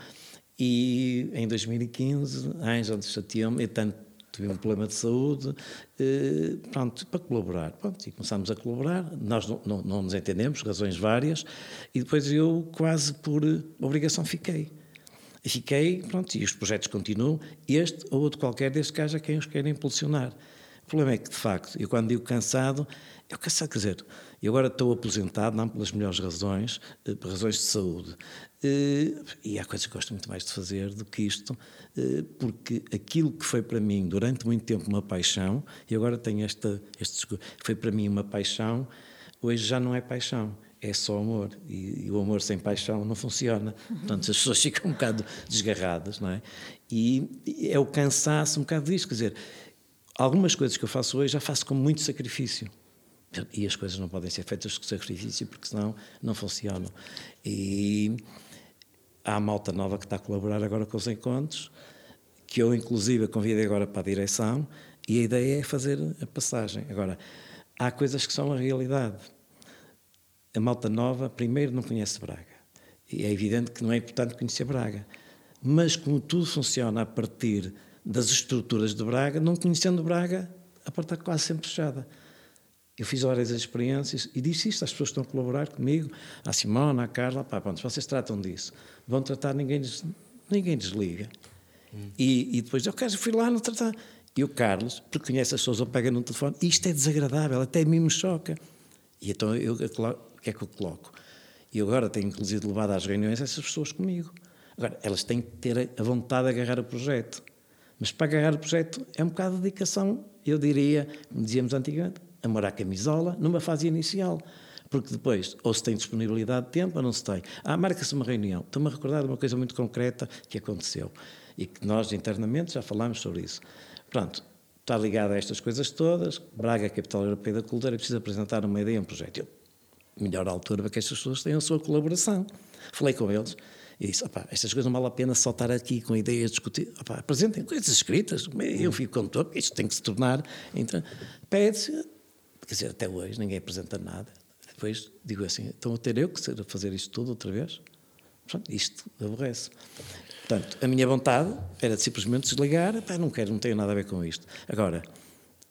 e em 2015, a Ângela chateou-me, tanto tive um problema de saúde, eh, pronto, para colaborar. Pronto, e começámos a colaborar, nós não, não, não, nos entendemos, razões várias, e depois eu quase por obrigação fiquei. E fiquei, pronto, e os projetos continuam, este ou outro qualquer, desde que haja quem os queira impulsionar. O problema é que, de facto, eu quando digo cansado, eu cansado, quer dizer, eu agora estou aposentado, não pelas melhores razões, eh, por razões de saúde. Eh, e há coisas que gosto muito mais de fazer do que isto, eh, porque aquilo que foi para mim durante muito tempo uma paixão, e agora tenho esta, este, foi para mim uma paixão, hoje já não é paixão, é só amor. E, e o amor sem paixão não funciona. Portanto, as pessoas ficam um bocado desgarradas, não é? E, é o cansaço um bocado disto, quer dizer, algumas coisas que eu faço hoje já faço com muito sacrifício. E as coisas não podem ser feitas com sacrifício, porque senão não funcionam. E há malta nova que está a colaborar agora com os encontros, que eu, inclusive, convidei agora para a direção, e a ideia é fazer a passagem. Agora, há coisas que são a realidade. A malta nova, primeiro, não conhece Braga. E é evidente que não é importante conhecer Braga. Mas, como tudo funciona a partir das estruturas de Braga, não conhecendo Braga, a porta está quase sempre fechada. Eu fiz várias experiências e disse isto às pessoas que estão a colaborar comigo, à Simona, à Carla, pá, pronto, vocês tratam disso. Vão tratar, ninguém, ninguém desliga. Hum. E, e, depois, eu quero, fui lá no tratar. E o Carlos, porque conhece as pessoas, ou pega no telefone, isto é desagradável, até a mim me choca. E então, eu, o que é que eu coloco? E agora tenho, inclusive, levado às reuniões essas pessoas comigo. Agora, elas têm que ter a vontade de agarrar o projeto. Mas para agarrar o projeto é um bocado de dedicação, eu diria, como dizíamos antigamente, amor à camisola numa fase inicial. Porque depois, ou se tem disponibilidade de tempo ou não se tem. Ah, marca-se uma reunião. Estou-me a recordar de uma coisa muito concreta que aconteceu e que nós internamente já falámos sobre isso. Pronto, está ligado a estas coisas todas. Braga, capital europeia da cultura, precisa apresentar uma ideia, um projeto. Melhor altura para que estas pessoas tenham a sua colaboração. Falei com eles e disse: estas coisas não vale a pena só estar aqui com ideias, discutir. apresentem coisas escritas. Eu fico todo, isto tem que se tornar. Então, pede-se Quer dizer, até hoje ninguém apresenta nada. Depois digo assim, então a ter eu que fazer isto tudo outra vez? Isto aborrece. Portanto, a minha vontade era de simplesmente desligar, não quero, não tenho nada a ver com isto. Agora,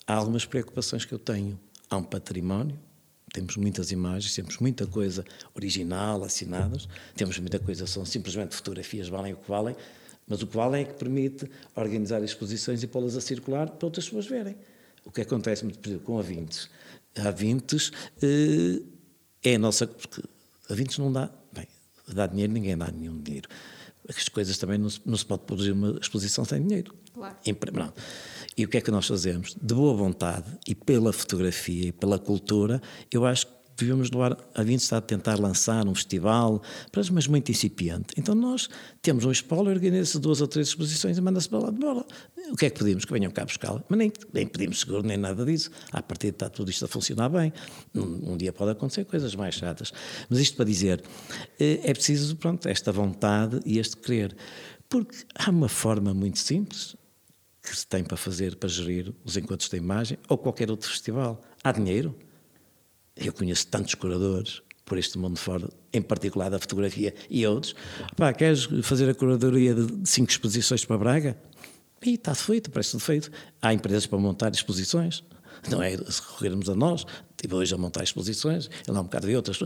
há algumas preocupações que eu tenho. Há um património, temos muitas imagens, temos muita coisa original, assinadas, temos muita coisa, são simplesmente fotografias, valem o que valem, mas o que valem é que permite organizar exposições e pô-las a circular para outras pessoas verem. O que acontece, por exemplo, com a Vintes. A Vintes eh, é a nossa. Porque a Vintes não dá. Bem, dá dinheiro, ninguém dá nenhum dinheiro. As coisas também não se, não se pode produzir uma exposição sem dinheiro. Claro. Não. E o que é que nós fazemos? De boa vontade e pela fotografia e pela cultura, eu acho que devíamos doar. A Vintes está a tentar lançar um festival, mas muito incipiente. Então nós temos um espólio, organiza-se duas ou três exposições e manda-se para lá de bola. O que é que pedimos? Que venham cá buscá-la. Mas nem, nem pedimos seguro, nem nada disso. À partida está tudo isto a funcionar bem. Um, um dia pode acontecer coisas mais chatas. Mas isto para dizer, eh, é preciso, pronto, esta vontade e este querer. Porque há uma forma muito simples que se tem para fazer, para gerir os encontros da imagem ou qualquer outro festival. Há dinheiro. Eu conheço tantos curadores por este mundo fora, em particular da fotografia e outros. Pá, queres fazer a curadoria de cinco exposições para Braga? E está feito, parece feito. Há empresas para montar exposições. Não é se recorrermos a nós, estive hoje a montar exposições, ele há um bocado de outras.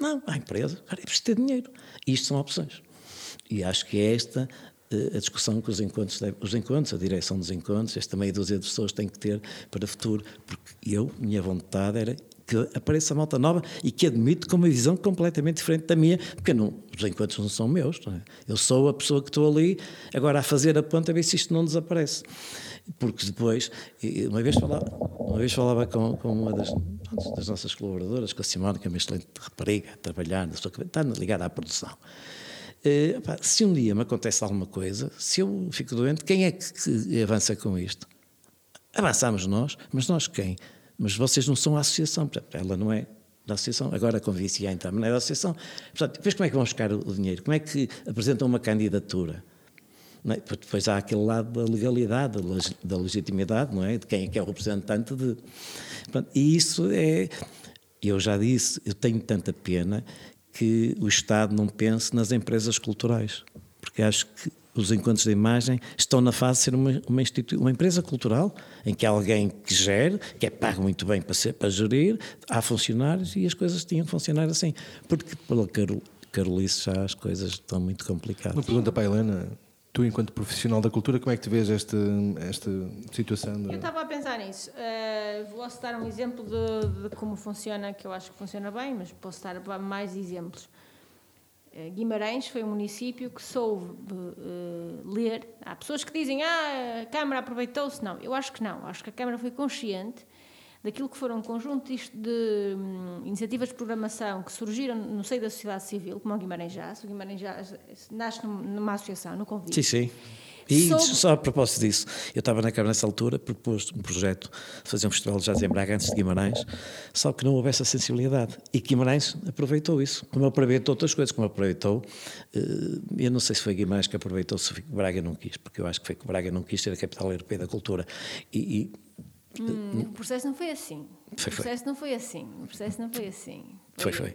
Não, há empresas, cara, é preciso ter dinheiro. E isto são opções. E acho que é esta eh, a discussão que os encontros, os encontros, a direção dos encontros, esta meia dúzia de pessoas tem que ter para o futuro, porque eu, minha vontade era que apareça malta nova e que admito com uma visão completamente diferente da minha, porque não, os encontros não são meus, não é? eu sou a pessoa que estou ali agora a fazer a ponta a ver se isto não desaparece. Porque depois, uma vez falava, uma vez falava com, com uma das, das nossas colaboradoras, com a Simone, que é uma excelente rapariga, a trabalhar, está ligada à produção. Eh, pá, se um dia me acontece alguma coisa, se eu fico doente, quem é que, que avança com isto? Avançamos nós, mas nós quem? Mas vocês não são a associação, portanto, ela não é da associação, agora convenci a entrar, mas não é da associação. Portanto, como é que vão buscar o, dinheiro? Como é que apresentam uma candidatura? É? Depois há aquele lado da legalidade, da leg- da legitimidade, não é? De quem é que é o representante de. Portanto, e isso é. Eu já disse, eu tenho tanta pena que o Estado não pense nas empresas culturais, porque acho que os encontros de imagem estão na fase de ser uma, uma, uma empresa cultural, em que há alguém que gere, que é pago muito bem para, ser, para gerir, há funcionários e as coisas tinham que funcionar assim. Porque pela Carol, Carolice já as coisas estão muito complicadas. Uma pergunta para a Helena. Tu, enquanto profissional da cultura, como é que tu vês esta, esta situação? de- Eu estava a pensar nisso. Eh, posso dar um exemplo de, de como funciona, que eu acho que funciona bem, mas posso dar mais exemplos. Eh, Guimarães foi um município que soube eh, ler. Há pessoas que dizem ah, a Câmara aproveitou-se. Não, eu acho que não. Acho que a Câmara foi consciente daquilo que foram um conjunto de, de hum, iniciativas de programação que surgiram no seio da sociedade civil, como o Guimarães Jazz. O Guimarães Jazz nasce num- numa associação, no convite. Sim, sim. E Soube- só a propósito disso, eu estava na Câmara nessa altura, propus um projeto de fazer um festival de jazz em Braga antes de Guimarães, só que não houve essa sensibilidade. E Guimarães aproveitou isso, como aproveitou outras coisas, como aproveitou. eh, Eu não sei se foi Guimarães que aproveitou, se foi Braga não quis, porque eu acho que foi que Braga não quis ser a capital europeia da cultura. E, e Hum, o processo não foi assim. Foi, o foi. processo não foi assim. O processo não foi assim. foi, foi.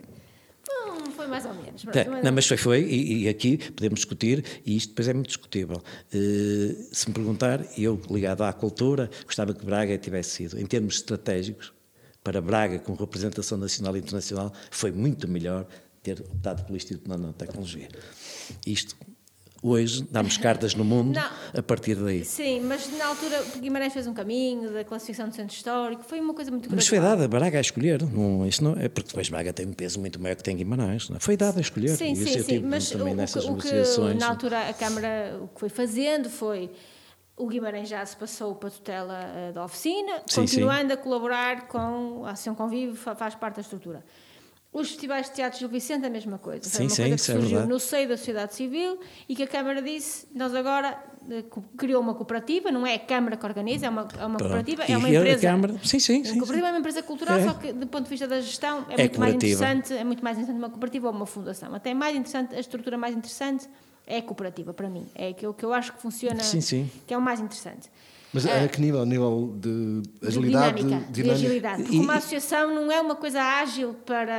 Foi mais ou menos. Mas- não, mas foi, foi, e, e aqui podemos discutir, e isto depois é muito discutível. Eh, se me perguntar, eu ligado à cultura, gostava que Braga tivesse sido, em termos estratégicos, para Braga, com representação nacional e internacional, foi muito melhor ter optado pelo Instituto de Nanotecnologia. Isto, hoje, damos cartas no mundo Não. a partir daí. Sim, mas na altura Guimarães fez um caminho da classificação do centro histórico, foi uma coisa muito grande. Mas foi dada a Braga a escolher, não, isso não, é porque depois Braga tem um peso muito maior que tem Guimarães. Não é? Foi dada a escolher. Sim, sim, sim. tive Mas também o nessas que, o que negociações. na altura a Câmara o que foi fazendo foi o Guimarães já se passou para a tutela eh, da oficina, Sim, continuando a colaborar com a Ação Convívio, fa- faz parte da estrutura. Os festivais de teatro Gil Vicente, a mesma coisa. Foi Sim, uma sim, coisa que é surgiu verdade. no seio da sociedade civil e que a Câmara disse: nós agora eh, criou uma cooperativa, não é a Câmara que organiza, é uma, é uma cooperativa, E é uma a empresa. Câmara- sim, sim, sim, cooperativa é uma empresa cultural, É. só que do ponto de vista da gestão é, É muito mais interessante, é muito mais interessante uma cooperativa ou uma fundação. Até mais interessante, a estrutura mais interessante é a cooperativa, para mim. É aquilo que eu acho que funciona, Sim, sim. que é o mais interessante. Mas a que nível? A nível de De agilidade? dinâmica, de, agilidade. Porque E- uma associação não é uma coisa ágil para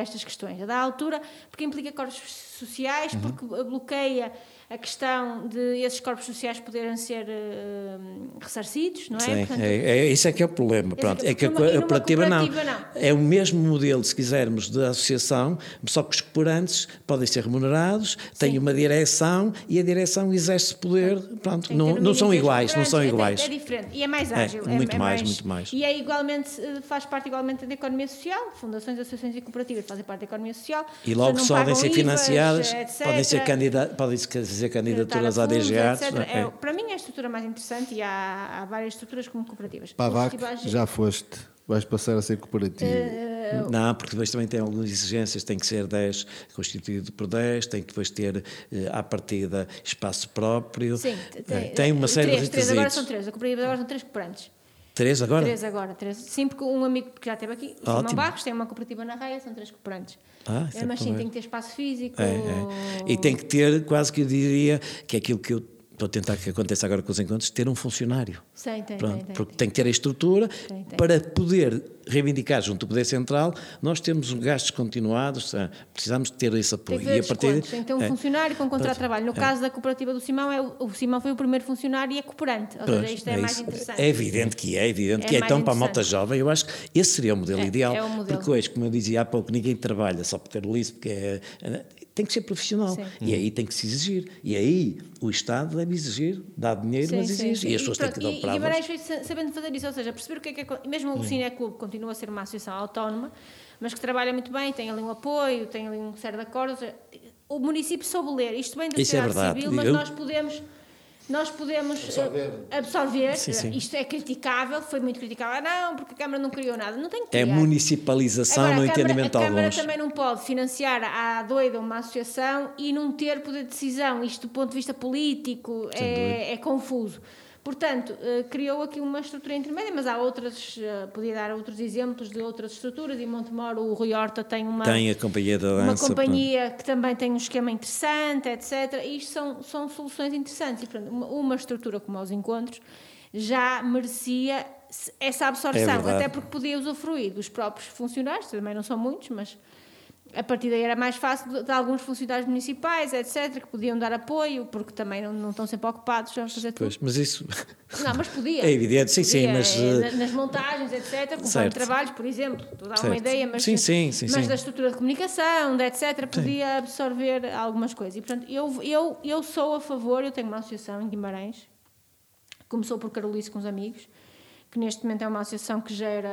estas questões. A da altura, porque implica corpos sociais, porque bloqueia a questão de esses corpos sociais poderem ser eh, ressarcidos, não é? Sim, Portanto, é, é, isso é que é o problema. Esse Pronto, é é que é que a, cooperativa não. não. É o mesmo modelo, se quisermos, de associação, só que os cooperantes podem ser remunerados, têm uma direção e a direção exerce poder. Pronto, Tem não, não são iguais, não são é- iguais. É, diferente e é mais É, ágil. muito mais, muito mais. E é igualmente, eh, faz parte igualmente da economia social, fundações, associações e cooperativas fazem parte da economia social. E logo só podem ser financiadas, podem ser, candida podem ser fazer candidaturas à DGA. é. É, para mim é a estrutura mais interessante e há, há várias estruturas como cooperativas. Pavac, festivais- já foste. Vais passar a ser cooperativo. Eh, Não, porque depois também tem algumas exigências, tem que ser 10 constituído por 10, tem que depois ter eh, à partida espaço próprio. Sim, Eh, tem uma série três, de três, agora requisitos. são três. A cooperativa agora são três cooperantes. Três agora? Três agora, três. Sim, porque um amigo que já esteve aqui, o Simão. Barros, tem uma cooperativa na Raia, são três cooperantes. Ah, isso é mas sim, tem que ter espaço físico. É, é. E tem que ter, quase que eu diria, que é aquilo que eu estou a tentar que aconteça agora com os encontros, ter um funcionário. Sim, tem, Pronto, tem, tem, porque tem. tem que ter a estrutura Tem, tem. para poder reivindicar junto do Poder Central. Nós temos gastos continuados, ah, precisamos ter esse Tem apoio. que ter e a partir descontos, tem que ter um é. funcionário com contrato de trabalho. No É. caso da cooperativa do Simão, é o, o Simão foi o primeiro funcionário e é cooperante. Ou Pois, seja, isto é, mais isso. interessante. É evidente que é, é evidente É que é. mais Então, para a malta jovem, eu acho que esse seria o modelo É, ideal. é o modelo. Porque hoje, como eu dizia há pouco, ninguém trabalha só por ter lice, porque é, tem que ser profissional. Sim. E aí tem que se exigir. E aí o Estado deve exigir, dá dinheiro, Sim, mas exige. sim. E as pessoas têm que dar e- E provas. Guimarães foi sa- sabendo fazer isso, ou seja, perceber o que é que é. Mesmo Hum. o Cine Clube continua a ser uma associação autónoma, mas que trabalha muito bem, tem ali um apoio, tem ali um acordos. ou seja, O município soube ler, isto bem da Isso é sociedade verdade. civil, mas Eu- nós podemos. Nós podemos eh, absorver, Sim, sim. isto é criticável, foi muito criticável, ah, não, porque a Câmara não criou nada, não tem que É criar. municipalização Agora, no Câmara, entendimento de a Câmara alguns. também não pode financiar à doida uma associação e não ter poder de decisão. Isto, do ponto de vista político, é, é confuso. Portanto, eh, criou aqui uma estrutura intermédia, mas há outras, eh, podia dar outros exemplos de outras estruturas. Em Montemor, o Rui Horta tem uma, Tem a companhia da uma dança. companhia que também tem um esquema interessante, etc. E isto são, são soluções interessantes. E, portanto, uma, uma estrutura como aos encontros já merecia essa É absorção, verdade. até porque podia usufruir dos próprios funcionários, também não são muitos, mas a partir daí era mais fácil de, de alguns funcionários municipais, etc., que podiam dar apoio, porque também não, não estão sempre ocupados a fazer tudo. Pois, mas isso. Não, mas podia. É evidente, sim, sim, Podia, mas, é, eh, na- nas montagens, etc., certo. trabalhos, por exemplo, estou a dar uma ideia, mas, Sim, sim, sim, mas sim. da estrutura de comunicação, de etc., podia absorver algumas coisas. E, portanto, eu, eu, eu sou a favor, eu tenho uma associação em Guimarães, começou por Carolice com os amigos, que neste momento é uma associação que gera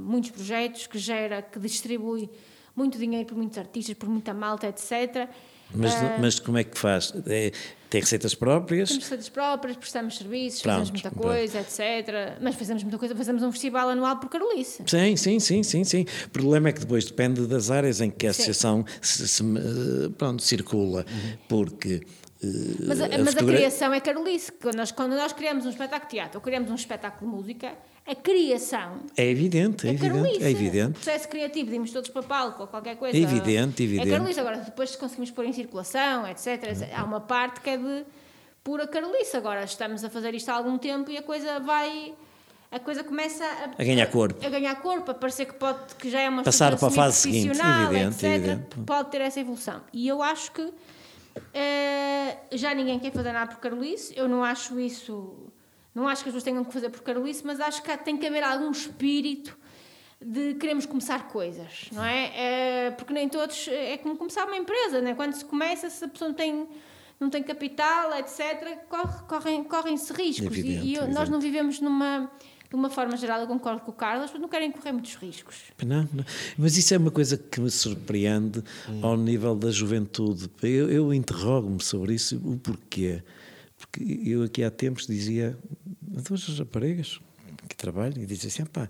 muitos projetos, que gera, que distribui muito dinheiro por muitos artistas, por muita malta, etc. Mas, Ah, mas como é que faz? É, tem receitas próprias? temos receitas próprias, prestamos serviços, Pronto, fazemos muita pronto. coisa, etc. Mas fazemos muita coisa, fazemos um festival anual por Carolice. Sim, sim, sim, sim, sim. O problema é que depois depende das áreas em que a associação se, se, eh, pronto, circula, porque eh, Mas, a, a mas a criação é Carolice. Quando nós, quando nós criamos um espetáculo de teatro ou criamos um espetáculo de música, a criação é evidente, é, é, evidente, Carolice. é O evidente. processo criativo, dimos todos para palco ou qualquer coisa. É evidente, evidente. É Carolice. Agora, depois se conseguimos pôr em circulação, etc. Há uma parte que é de pura Carolice. Agora, estamos a fazer isto há algum tempo e a coisa vai... A coisa começa a, A ganhar corpo. A ganhar corpo, a parecer que, pode, que já é uma Passar para a fase seguinte, evidente, etc. evidente. Pode ter essa evolução. E eu acho que eh, já ninguém quer fazer nada por Carolice. Eu não acho isso. Não acho que as pessoas tenham que fazer por Carolice, mas acho que tem que haver algum espírito de queremos começar coisas, não é? Eh, porque nem todos. É como começar uma empresa, não é? Quando se começa, se a pessoa não tem. Não tem capital, etc., corre, correm, correm-se riscos. E- Evidente, e, eu- nós não vivemos numa. De uma forma geral, eu concordo com o Carlos, as pessoas não querem correr muitos riscos. Não, não. Mas isso é uma coisa que me surpreende ao nível da juventude. Eu, eu interrogo-me sobre isso, o porquê. Porque eu aqui há tempos dizia duas raparigas que trabalham e dizem assim: pá,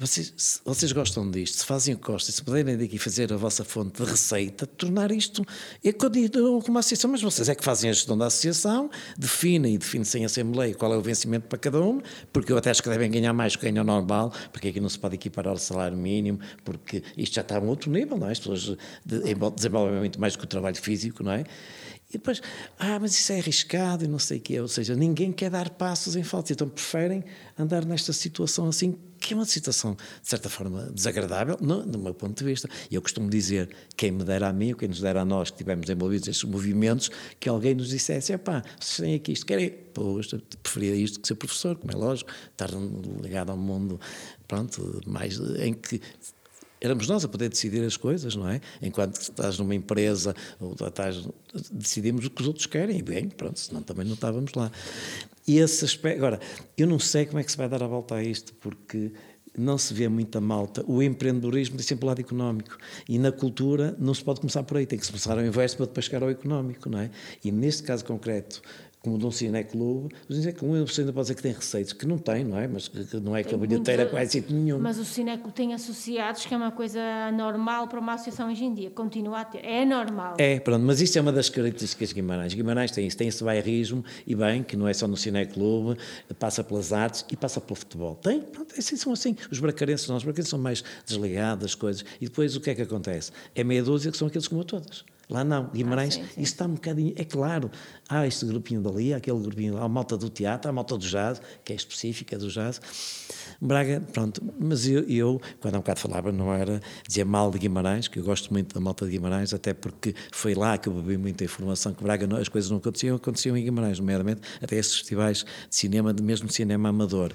vocês, vocês gostam disto, se fazem o gostam, se puderem daqui fazer a vossa fonte de receita, tornar isto. Eu continuo com uma associação, mas vocês é que fazem a gestão da associação, definem e definem sem assembleia qual é o vencimento para cada um, porque eu até acho que devem ganhar mais que ganham normal, porque aqui não se pode equiparar o salário mínimo, porque isto já está a um outro nível, não é? As pessoas de- desenvolvem muito mais que o trabalho físico, não é? E depois, ah, mas isso é arriscado e não sei o quê. Ou seja, ninguém quer dar passos em falta. Então preferem andar nesta situação assim, que é uma situação, de certa forma, desagradável, no, do meu ponto de vista. E eu costumo dizer, quem me dera a mim, quem nos dera a nós, que estivemos envolvidos nestes movimentos, que alguém nos dissesse, pá, vocês têm aqui isto, querem... Eu preferia isto que ser professor, como é lógico, estar ligado ao mundo, pronto, mais em que éramos nós a poder decidir as coisas, não é? Enquanto estás numa empresa, ou estás, decidimos o que os outros querem, e bem, pronto, senão também não estávamos lá. E esse aspecto, agora, eu não sei como é que se vai dar a volta a isto, porque não se vê muita malta. O empreendedorismo tem sempre o lado económico. E na cultura não se pode começar por aí, tem que se começar ao inverso para depois chegar ao económico, não é? E neste caso concreto, como de um cineclube, o cineclube você ainda pode dizer que tem receitos, que não tem, não é? Mas que não é que a bilheteira muito- quase sítio nenhum. Mas o cineclube tem associados, que é uma coisa normal para uma associação hoje em dia. Continua a ter. É normal. É, pronto, mas isto é uma das características de Guimarães. Guimarães tem isso, tem esse bairrismo, e bem, que não é só no cineclube, passa pelas artes e passa pelo futebol. Tem, pronto, assim, são assim. Os bracarenses não, os bracarenses são mais desligados das coisas. E depois o que é que acontece? É meia dúzia que são aqueles como todas. Lá não, Guimarães, sim, sim. isso está um bocadinho, é claro, há este grupinho dali, há aquele grupinho lá, a malta do teatro, há a malta do jazz, que é específica do jazz. Braga, pronto, mas eu, eu, quando há um bocado falava, não era dizer mal de Guimarães, que eu gosto muito da malta de Guimarães, até porque foi lá que eu bebi muita informação que Braga não- as coisas não aconteciam, aconteciam em Guimarães, nomeadamente até esses festivais de cinema, de mesmo cinema amador.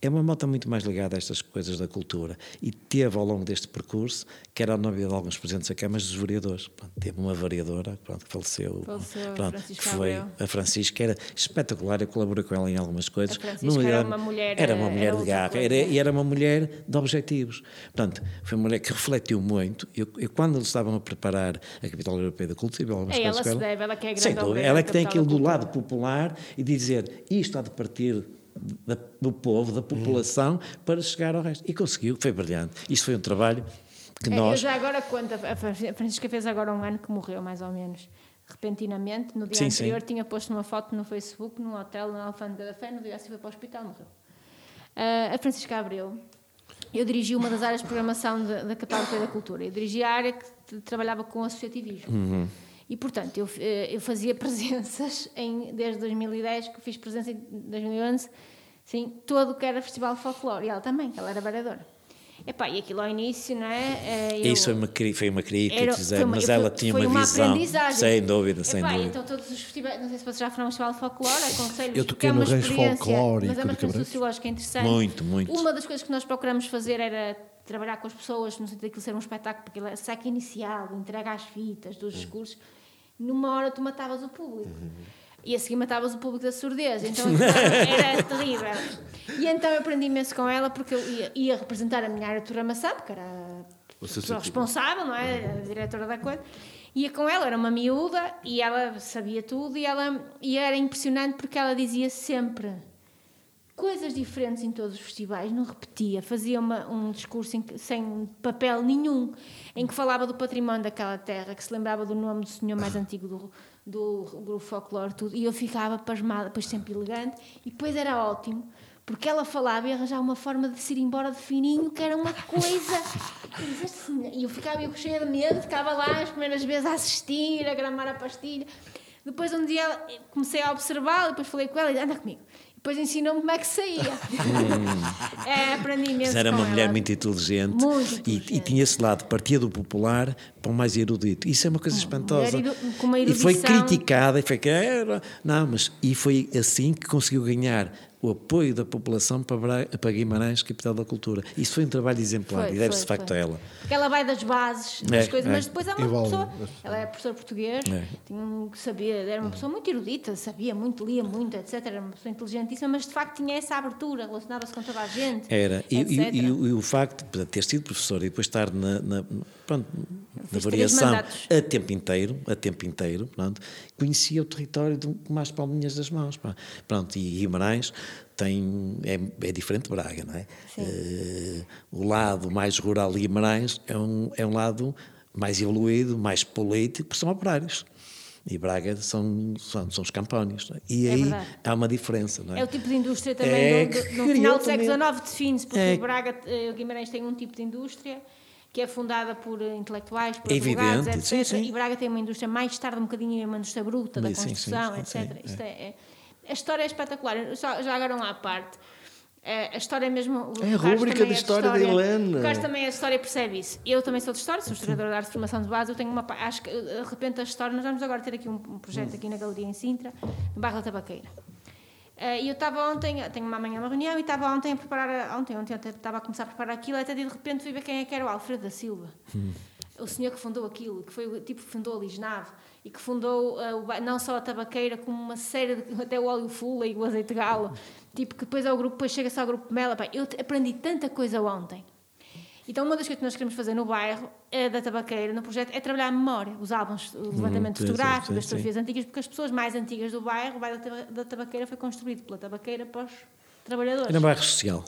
É uma malta muito mais ligada a estas coisas da cultura e teve ao longo deste percurso, que era a novia de alguns presidentes da Câmara dos vereadores. Pronto, teve uma vereadora pronto, que faleceu, Faleceu, pronto, que foi Abreu. a Francisca, era espetacular, eu colaborei com ela em algumas coisas. A Francisca era uma mulher, Era uma eh, mulher era de garra era, e era uma mulher de objetivos. Portanto, foi uma mulher que refletiu muito. Eu, eu quando eles estavam a preparar a Capital Europeia da Cultura, algumas É, coisas ela se deve, ela que é a Sem grande dúvida, ela é que tem aquilo do lado popular e dizer isto há de partir da- do povo, da população, para chegar ao resto. E conseguiu, foi brilhante. Isso foi um trabalho que É, nós. Eu já agora conto, a Fran- a Francisca fez agora um ano que morreu, mais ou menos. Repentinamente, no dia Sim, sim. anterior, tinha posto uma foto no Facebook, num hotel na Alfândega da Fé, no dia assim foi para o hospital, morreu. Ah, a Francisca Abreu, eu dirigi uma das áreas de programação da, da Europeia da Cultura. Eu dirigi a área que trabalhava com associativismo. Uhum. E, portanto, eu, eh, eu fazia presenças em, desde 2010, que fiz presença em 2011, sim, todo o que era Festival de Folclore. E ela também, ela era vereadora. Epá, e aquilo ao início, não é? Eh, eu- Isso foi uma, foi uma crítica era- fizeram, uma- mas foi- ela tinha foi uma, visão. Sem dúvida, sem dúvida. Então todos os festivais, não sei se vocês já foram ao Festival de Folclore, aconselho Eu toquei é no uma experiência, folclórico Mas é uma experiência sociológica interessante. Muito, muito. Uma das coisas que nós procuramos fazer era trabalhar com as pessoas, no sentido daquilo ser um espetáculo, porque era saque inicial, entrega às fitas, dos discursos. Numa hora tu matavas o público. E a seguir matavas o público da surdez. Então era terrível. E então eu aprendi imenso com ela, porque eu ia, ia representar a minha área de programação, porque era a pessoa responsável, não é? A diretora da coisa. Ia com ela, era uma miúda e ela sabia tudo e, ela, e era impressionante porque ela dizia sempre coisas diferentes em todos os festivais, não repetia, fazia uma, um discurso que- sem papel nenhum, em que falava do património daquela terra, que se lembrava do nome do senhor mais antigo do, do grupo folclore, tudo, e eu ficava pasmada, depois sempre elegante, e depois era ótimo, porque ela falava e arranjava uma forma de se ir embora de fininho, que era uma coisa. Dizia assim, E eu ficava eu cheia de medo, ficava lá as primeiras vezes a assistir, a gramar a pastilha. Depois um dia ela- comecei a observá-la, depois falei com ela e anda comigo. Depois ensinou-me como é que saía. é, aprendi imenso Mas era uma mulher ela. muito inteligente, Muito e- E, inteligente. tinha esse lado, partia do popular para o mais erudito. Isso é uma coisa espantosa. uma e foi criticada, e foi que era- não, mas e foi assim que conseguiu ganhar o apoio da população para, Guimarães, capital da cultura. Isso foi um trabalho exemplar Foi, e deve-se de facto foi. a ela. Porque ela vai das bases É, das coisas, é. mas depois é uma pessoa. Ela é professora português, É. tinha um, que sabia, era uma pessoa muito erudita, sabia muito, lia muito, etc. Era uma pessoa inteligentíssima, mas de facto tinha essa abertura, relacionava-se com toda a gente. Era. E, e- e o- e o facto de ter sido professor e depois estar na, na, pronto, na variação a tempo inteiro, a tempo inteiro, pronto, conhecia o território de mais palminhas das mãos. pá. Pronto, e Guimarães tem, é, é diferente de Braga, não é? Eh, o lado mais rural de Guimarães é um, é um lado mais evoluído, mais político, porque são operários. E Braga são, são, são os campónios. é? E É aí verdade. há uma diferença, não é? É o tipo de indústria também É que no criou final do século XIX define-se, porque É. Braga, eh, o Guimarães tem um tipo de indústria que é fundada por intelectuais, por É advogados, evidente, etc. sim, sim. E Braga tem uma indústria mais tarde um bocadinho uma indústria bruta da construção, sim, etc. Isto é, é- a história é espetacular. Já, já agora lá à parte. Eh, A história é mesmo. É a rúbrica de história da Helena. O Carlos também é de história percebe isso. Eu também sou de história, sou historiadora de arte de formação de base. Eu tenho uma. Acho que, de repente, a história. Nós vamos agora ter aqui um, um projeto aqui na Galeria em Sintra, no bairro da Tabaqueira. Eh, E eu estava ontem, tenho uma manhã uma reunião e estava ontem a preparar, ontem, ontem estava a começar a preparar aquilo, até de repente fui ver quem é que era o Alfredo da Silva. O senhor que fundou aquilo, que foi o tipo que fundou a Lisnave e que fundou ba- não só a tabaqueira, como uma série de, até o óleo fula e o azeite galo, tipo que depois ao grupo, depois chega-se ao grupo Mela. Pá, eu aprendi tanta coisa ontem. Então, uma das coisas que nós queremos fazer no bairro, eh, da tabaqueira, no projeto, é trabalhar a memória, os álbuns, o levantamento sim, sim, fotográfico, sim. fotografias antigas, porque as pessoas mais antigas do bairro, o bairro da taba- da tabaqueira foi construído pela tabaqueira para os trabalhadores. Era um bairro social,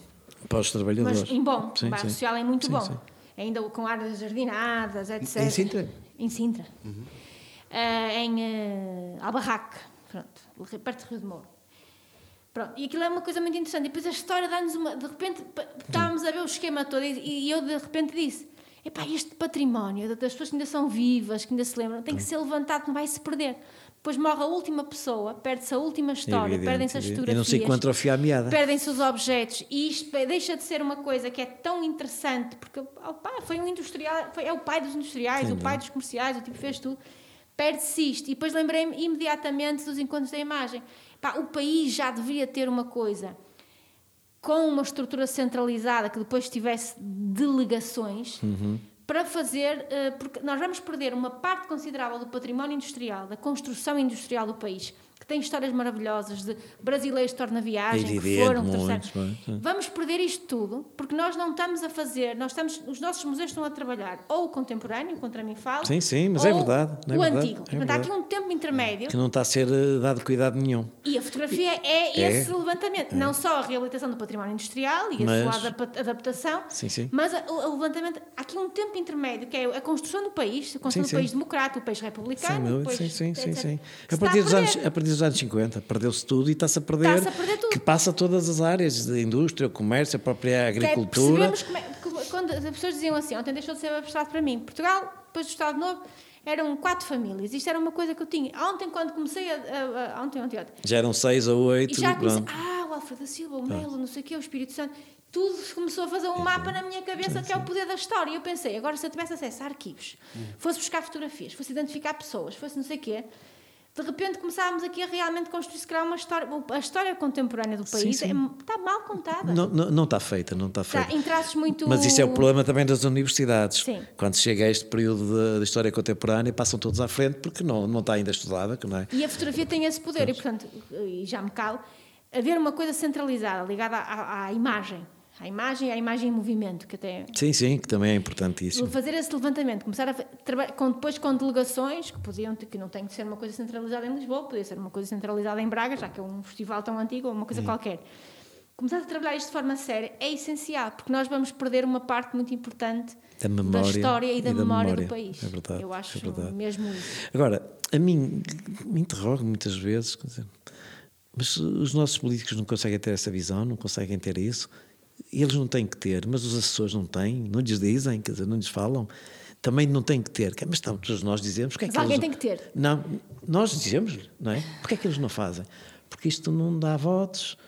para os trabalhadores. Mas em bom, Sim, o bairro sim. social é muito Sim, bom. sim. Ainda com áreas jardinadas, etc. Em Sintra? Em Sintra. Ah, em eh, Albarraque, pronto, perto de Rio de Mouro. Pronto, e aquilo é uma coisa muito interessante. E depois a história dá-nos uma. De repente, estávamos a ver o esquema todo e, e eu de repente disse: epá, este património das pessoas que ainda são vivas, que ainda se lembram, tem que ser levantado, não vai se perder. Depois morre a última pessoa, perde-se a última história, perdem-se as evidente. fotografias. E não se encontra o fio à meada. Perdem-se os objetos e isto deixa de ser uma coisa que é tão interessante porque pá, foi um industrial, foi, é o pai dos industriais, o pai dos comerciais, o tipo fez tudo. Perde-se isto. E depois lembrei-me imediatamente dos encontros da imagem. Pá, o país já deveria ter uma coisa com uma estrutura centralizada que depois tivesse delegações para fazer, eh, porque nós vamos perder uma parte considerável do património industrial, da construção industrial do país, que tem histórias maravilhosas de brasileiros de torna-viagem que Evidente, foram, que muitos, trouxeram. bem, sim. Vamos perder isto tudo porque nós não estamos a fazer, nós estamos, os nossos museus estão a trabalhar ou o contemporâneo, contra mim falo, Sim, sim, mas é verdade, é o verdade, antigo. é Portanto, há aqui um tempo intermédio Que não está a ser eh, dado cuidado nenhum. e a fotografia é, É. esse levantamento. Não só a reabilitação do património industrial e a Mas- sua adaptação, Sim, sim. mas o, levantamento. Há aqui um tempo intermédio, que é a construção do país, a construção Sim, do sim. país democrático, o país republicano. sim, sim, sim, etc. sim. Que A partir, dos anos, a partir dos anos 50, perdeu-se tudo e está-se a perder. Está-se a perder tudo. Que passa todas as áreas, da indústria, o comércio, a própria é, agricultura. percebemos como é- quando as pessoas diziam assim, ontem deixou de ser abstrato para mim. Portugal, depois do Estado Novo, eram quatro famílias. Isto era uma coisa que eu tinha. Ontem, quando comecei a. a- a- ontem, ontem, ontem. Já eram seis ou E oito. já comecei, ah, o Alfredo da Silva, o Melo, não sei o quê, o Espírito Santo. Tudo começou a fazer um mapa na minha cabeça que é o poder da história. E eu pensei, agora se eu tivesse acesso a arquivos, fosse buscar fotografias, fosse identificar pessoas, fosse não sei o quê, de repente começávamos aqui a realmente construir, se calhar, uma história. A história contemporânea do país sim. é- está mal contada. Não, não, não está feita, não está Está feita. em traços muito. Mas isso é o problema também das universidades. Sim. Quando chega a este período de, história contemporânea, passam todos à frente porque não, não está ainda estudada, não é? E a fotografia tem esse poder, e portanto, e já me calo, haver uma coisa centralizada, ligada à, à imagem, à imagem à imagem em movimento, que até Sim, sim, que também é importantíssimo. fazer esse levantamento, começar a fa- traba- com, depois com delegações, que podiam que não tem que ser uma coisa centralizada em Lisboa, podia ser uma coisa centralizada em Braga, já que é um festival tão antigo ou uma coisa qualquer. Começar a trabalhar isto de forma séria é essencial, porque nós vamos perder uma parte muito importante Da memória história e da, e da memória, memória. do país. É verdade, Eu acho é verdade. mesmo isso. Agora, a mim me interrogo muitas vezes, mas os nossos políticos não conseguem ter essa visão, não conseguem ter isso. Eles não têm que ter, mas os assessores não têm, não lhes dizem, quer dizer, não lhes falam. Também não têm que ter, mas então, todos nós dizemos. Porque é Mas alguém eles tem que ter. Não, nós dizemos, não é? Porque é que eles não fazem? Porque isto não dá votos,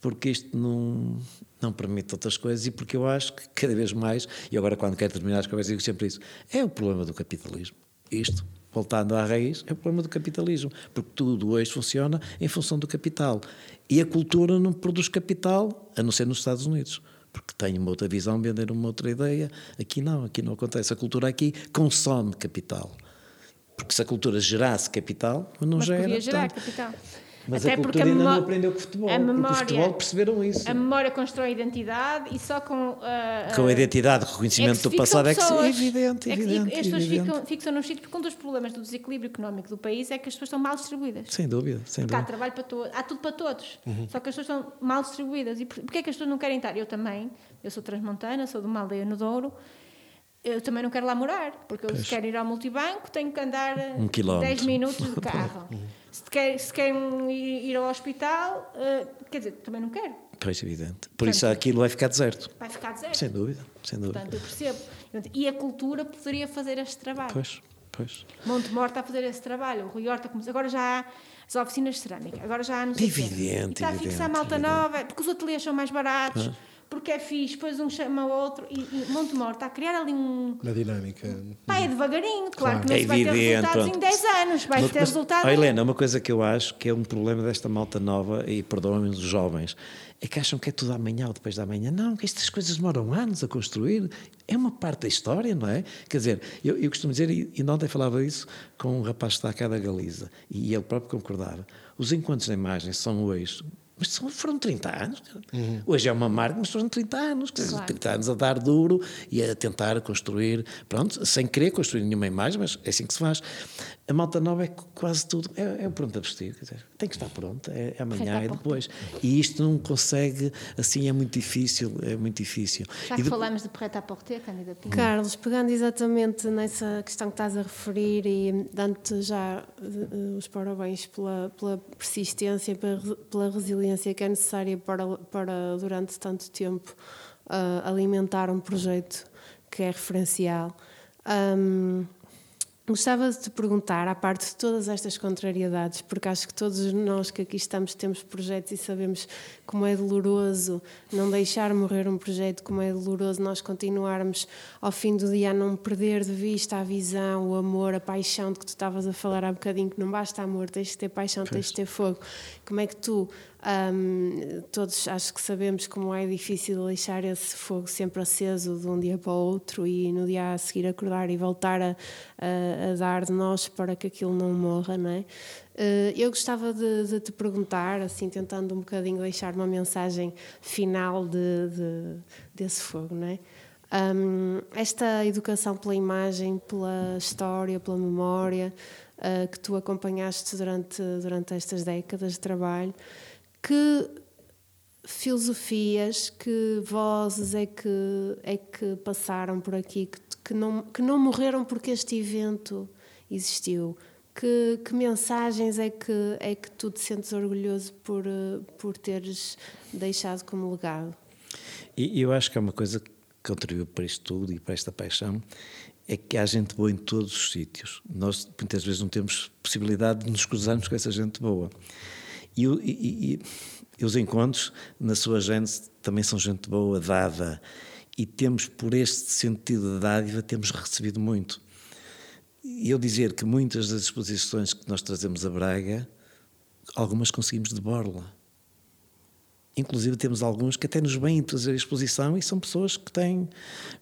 porque isto não, não permite outras coisas e porque eu acho que cada vez mais, e agora quando quero terminar as conversas digo sempre isso, é o problema do capitalismo. Isto, voltando à raiz, é o problema do capitalismo, porque tudo hoje funciona em função do capital. E a cultura não produz capital, a não ser nos Estados Unidos. Porque tem uma outra visão, vender uma outra ideia. Aqui não, aqui não acontece. A cultura aqui consome capital. Porque se a cultura gerasse capital, mas não Mas gera. podia gerar portanto, capital. Mas Até a porque cultura ainda não aprendeu com o futebol. a memória- o futebol perceberam isso. A memória constrói a identidade e só com. ah, Com a identidade, é reconhecimento se do passado é que se- pessoas. é evidente, É que- evidente. as pessoas evidente. ficam, fixam nos sítios porque um dos problemas do desequilíbrio económico do país é que as pessoas estão mal distribuídas. Sem dúvida, sem Porque há dúvida. trabalho para todos, há tudo para todos. Só que as pessoas estão mal distribuídas. E por- porquê é que as pessoas não querem estar? Eu também, eu sou transmontana, sou de uma aldeia no Douro. Eu também não quero lá morar, porque eu quero ir ao multibanco tenho que andar eh, Um quilómetro. 10 minutos de carro. Se, quer, se querem ir, ir ao hospital, eh, quer dizer, também não quero. Pois, evidente. Por isso aquilo vai ficar deserto. Vai ficar deserto. Sem dúvida, sem dúvida. Portanto, eu percebo. E a cultura poderia fazer este trabalho. Pois, pois. Monte está a fazer esse trabalho, o Rui Horta começou. Agora já há as oficinas de cerâmica, agora já há não sei. Evidente, E está a fixar evidente, malta evidente. nova, porque os ateliês são mais baratos, porque é fixe, depois um chama o outro. E, e Monte Mor está a criar ali um. Na dinâmica. Pá, é devagarinho, claro, que não É se vai ter resultados pronto. em 10 anos, vai Mas- ter resultados. em- Helena, uma coisa que eu acho que é um problema desta malta nova, e perdoem-me os jovens, é que acham que é tudo amanhã ou depois da manhã. Não, que estas coisas demoram anos a construir. É uma parte da história, não é? Quer dizer, eu, eu costumo dizer, e, e ontem falava isso com um rapaz que está cá da Galiza, e ele próprio concordava. Os encontros da imagem são hoje. Mas são- foram 30 anos. cara. Hoje é uma marca, mas foram 30 anos. Quer dizer, Claro. 30 anos a dar duro e a tentar construir, pronto, sem querer construir nenhuma imagem, mas é assim que se faz. A malta nova é qu- quase tudo, é, é o pronto a vestir, quer dizer, tem que estar pronto, é, é amanhã, Preta é depois. E isto não consegue, assim é muito difícil, é muito difícil. Já E que de- falamos de Preta à Porter, Cândida Pinto. Carlos, pegando exatamente nessa questão que estás a referir e dando-te já eh, os parabéns pela, pela persistência, pela, pela resiliência que é necessária para, para durante tanto tempo, ah, alimentar um projeto que é referencial. Ahm, Gostava de te perguntar, à parte de todas estas contrariedades, porque acho que todos nós que aqui estamos temos projetos e sabemos como é doloroso não deixar morrer um projeto, como é doloroso nós continuarmos ao fim do dia a não perder de vista a visão, o amor, a paixão de que tu estavas a falar há bocadinho, que não basta amor, tens de ter paixão, tens de ter fogo. Como é que tu, hum, todos acho que sabemos como é difícil deixar esse fogo sempre aceso de um dia para o outro e no dia a seguir acordar e voltar a, a, a dar de nós para que aquilo não morra, não é? Eh, Eu gostava de, de te perguntar, assim, tentando um bocadinho deixar uma mensagem final de, de- desse fogo, não é? Hum, esta educação pela imagem, pela história, pela memória eh, que tu acompanhaste durante, durante estas décadas de trabalho, que filosofias, que vozes é que, é que passaram por aqui, que, que, não, que não morreram porque este evento existiu? Que, que mensagens é que, é que tu te sentes orgulhoso por, por teres deixado como legado? E eu acho que é uma coisa que contribuiu para isto tudo e para esta paixão, é que há gente boa em todos os sítios. Nós muitas vezes não temos possibilidade de nos cruzarmos com essa gente boa. E, e- e- os encontros, na sua gênese, também são gente boa, dada. E temos, por este sentido de dádiva, temos recebido muito. E eu dizer que muitas das exposições que nós trazemos a Braga, algumas conseguimos de borla. Inclusive temos alguns que até nos vêm trazer a exposição e são pessoas que têm.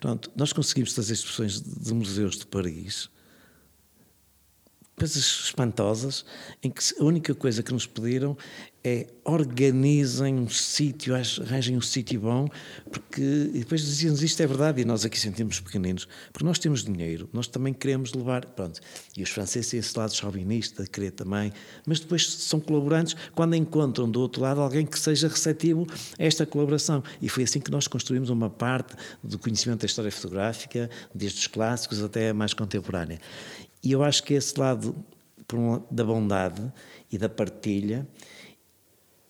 Pronto, nós conseguimos trazer exposições de museus de Paris, coisas espantosas, em que a única coisa que nos pediram é organizem um sítio, arranjem um sítio bom, porque e depois diziam-nos isto é verdade e nós aqui sentimos pequeninos, porque nós temos dinheiro, nós também queremos levar, pronto, e os franceses têm esse lado chauvinista, querer também, mas depois são colaborantes quando encontram do outro lado alguém que seja receptivo a esta colaboração. E foi assim que nós construímos uma parte do conhecimento da história fotográfica, desde os clássicos até a mais contemporânea. E eu acho que esse lado um da bondade e da partilha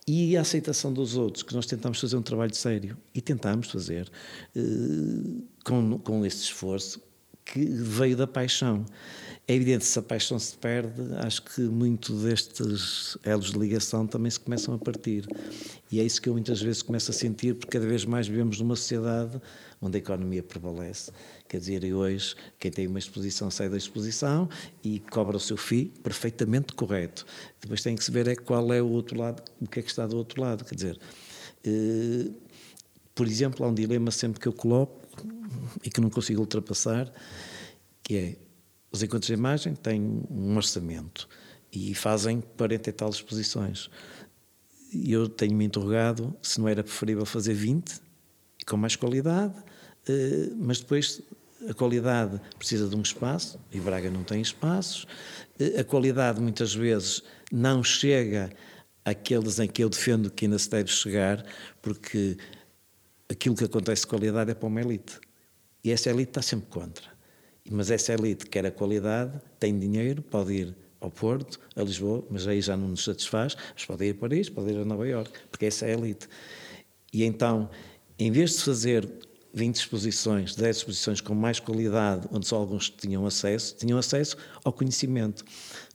e a aceitação dos outros, que nós tentamos fazer um trabalho sério e tentamos fazer eh, com, com esse esforço que veio da paixão. É evidente se a paixão se perde, acho que muito destes elos de ligação também se começam a partir. E é isso que eu muitas vezes começo a sentir, porque cada vez mais vivemos numa sociedade onde a economia prevalece. Quer dizer, e hoje, quem tem uma exposição sai da exposição e cobra o seu FII perfeitamente correto. Depois tem que se ver é qual é o outro lado, o que é que está do outro lado. Quer dizer, eh, por exemplo, há um dilema sempre que eu coloco e que não consigo ultrapassar, que é os encontros de imagem têm um orçamento e fazem 40 e tal exposições. E eu tenho-me interrogado se não era preferível fazer 20 e com mais qualidade, eh, mas depois a qualidade precisa de um espaço e Braga não tem espaços. Eh, A qualidade muitas vezes não chega àqueles em que eu defendo que ainda se deve chegar, porque aquilo que acontece de qualidade é para uma elite. E essa elite está sempre contra. Mas essa elite quer a qualidade, tem dinheiro, pode ir ao Porto, a Lisboa, mas aí já não nos satisfaz, mas pode ir a Paris, pode ir a Nova Iorque, porque essa é a elite. E então, em vez de fazer 20 exposições, 10 exposições com mais qualidade, onde só alguns tinham acesso, tinham acesso ao conhecimento.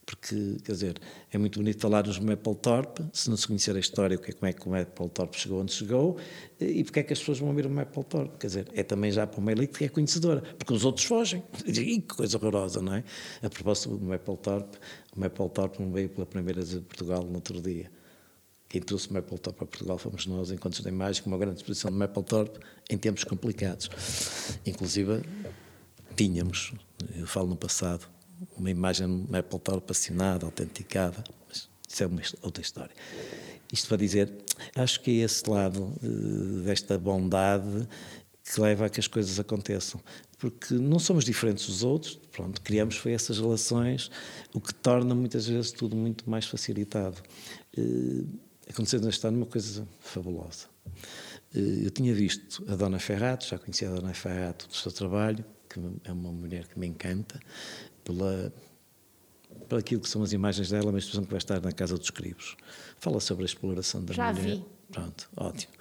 Porque, quer dizer, é muito bonito falar nos Mapplethorpe, se não se conhecer a história, como é que o Mapplethorpe chegou onde chegou, e porque é que as pessoas vão ver o Mapplethorpe. Quer dizer, é também já para uma elite que é conhecedora, porque os outros fogem. E que coisa horrorosa, não é? A propósito do Mapplethorpe, o Mapplethorpe não veio pela primeira vez a Portugal no outro dia. Quem trouxe o Mapplethorpe para Portugal fomos nós, enquanto de imagem, com uma grande exposição de Mapplethorpe em tempos complicados. Inclusive, tínhamos, eu falo no passado, uma imagem no Mapplethorpe assinada, autenticada, mas isso é uma outra história. Isto para dizer, acho que é esse lado uh, desta bondade que leva a que as coisas aconteçam. Porque não somos diferentes dos outros, pronto, criamos foi essas relações, o que torna muitas vezes tudo muito mais facilitado. Uh, aconteceu neste ano uma coisa fabulosa. Uh, eu tinha visto a Dona Ferrato, já conhecia a Dona Ferrato do seu trabalho, que é uma mulher que me encanta, pela, pela aquilo que são as imagens dela, uma exposição que vai estar na Casa dos Cribos. Fala sobre a exploração da Já mulher. vi. Pronto, ótimo.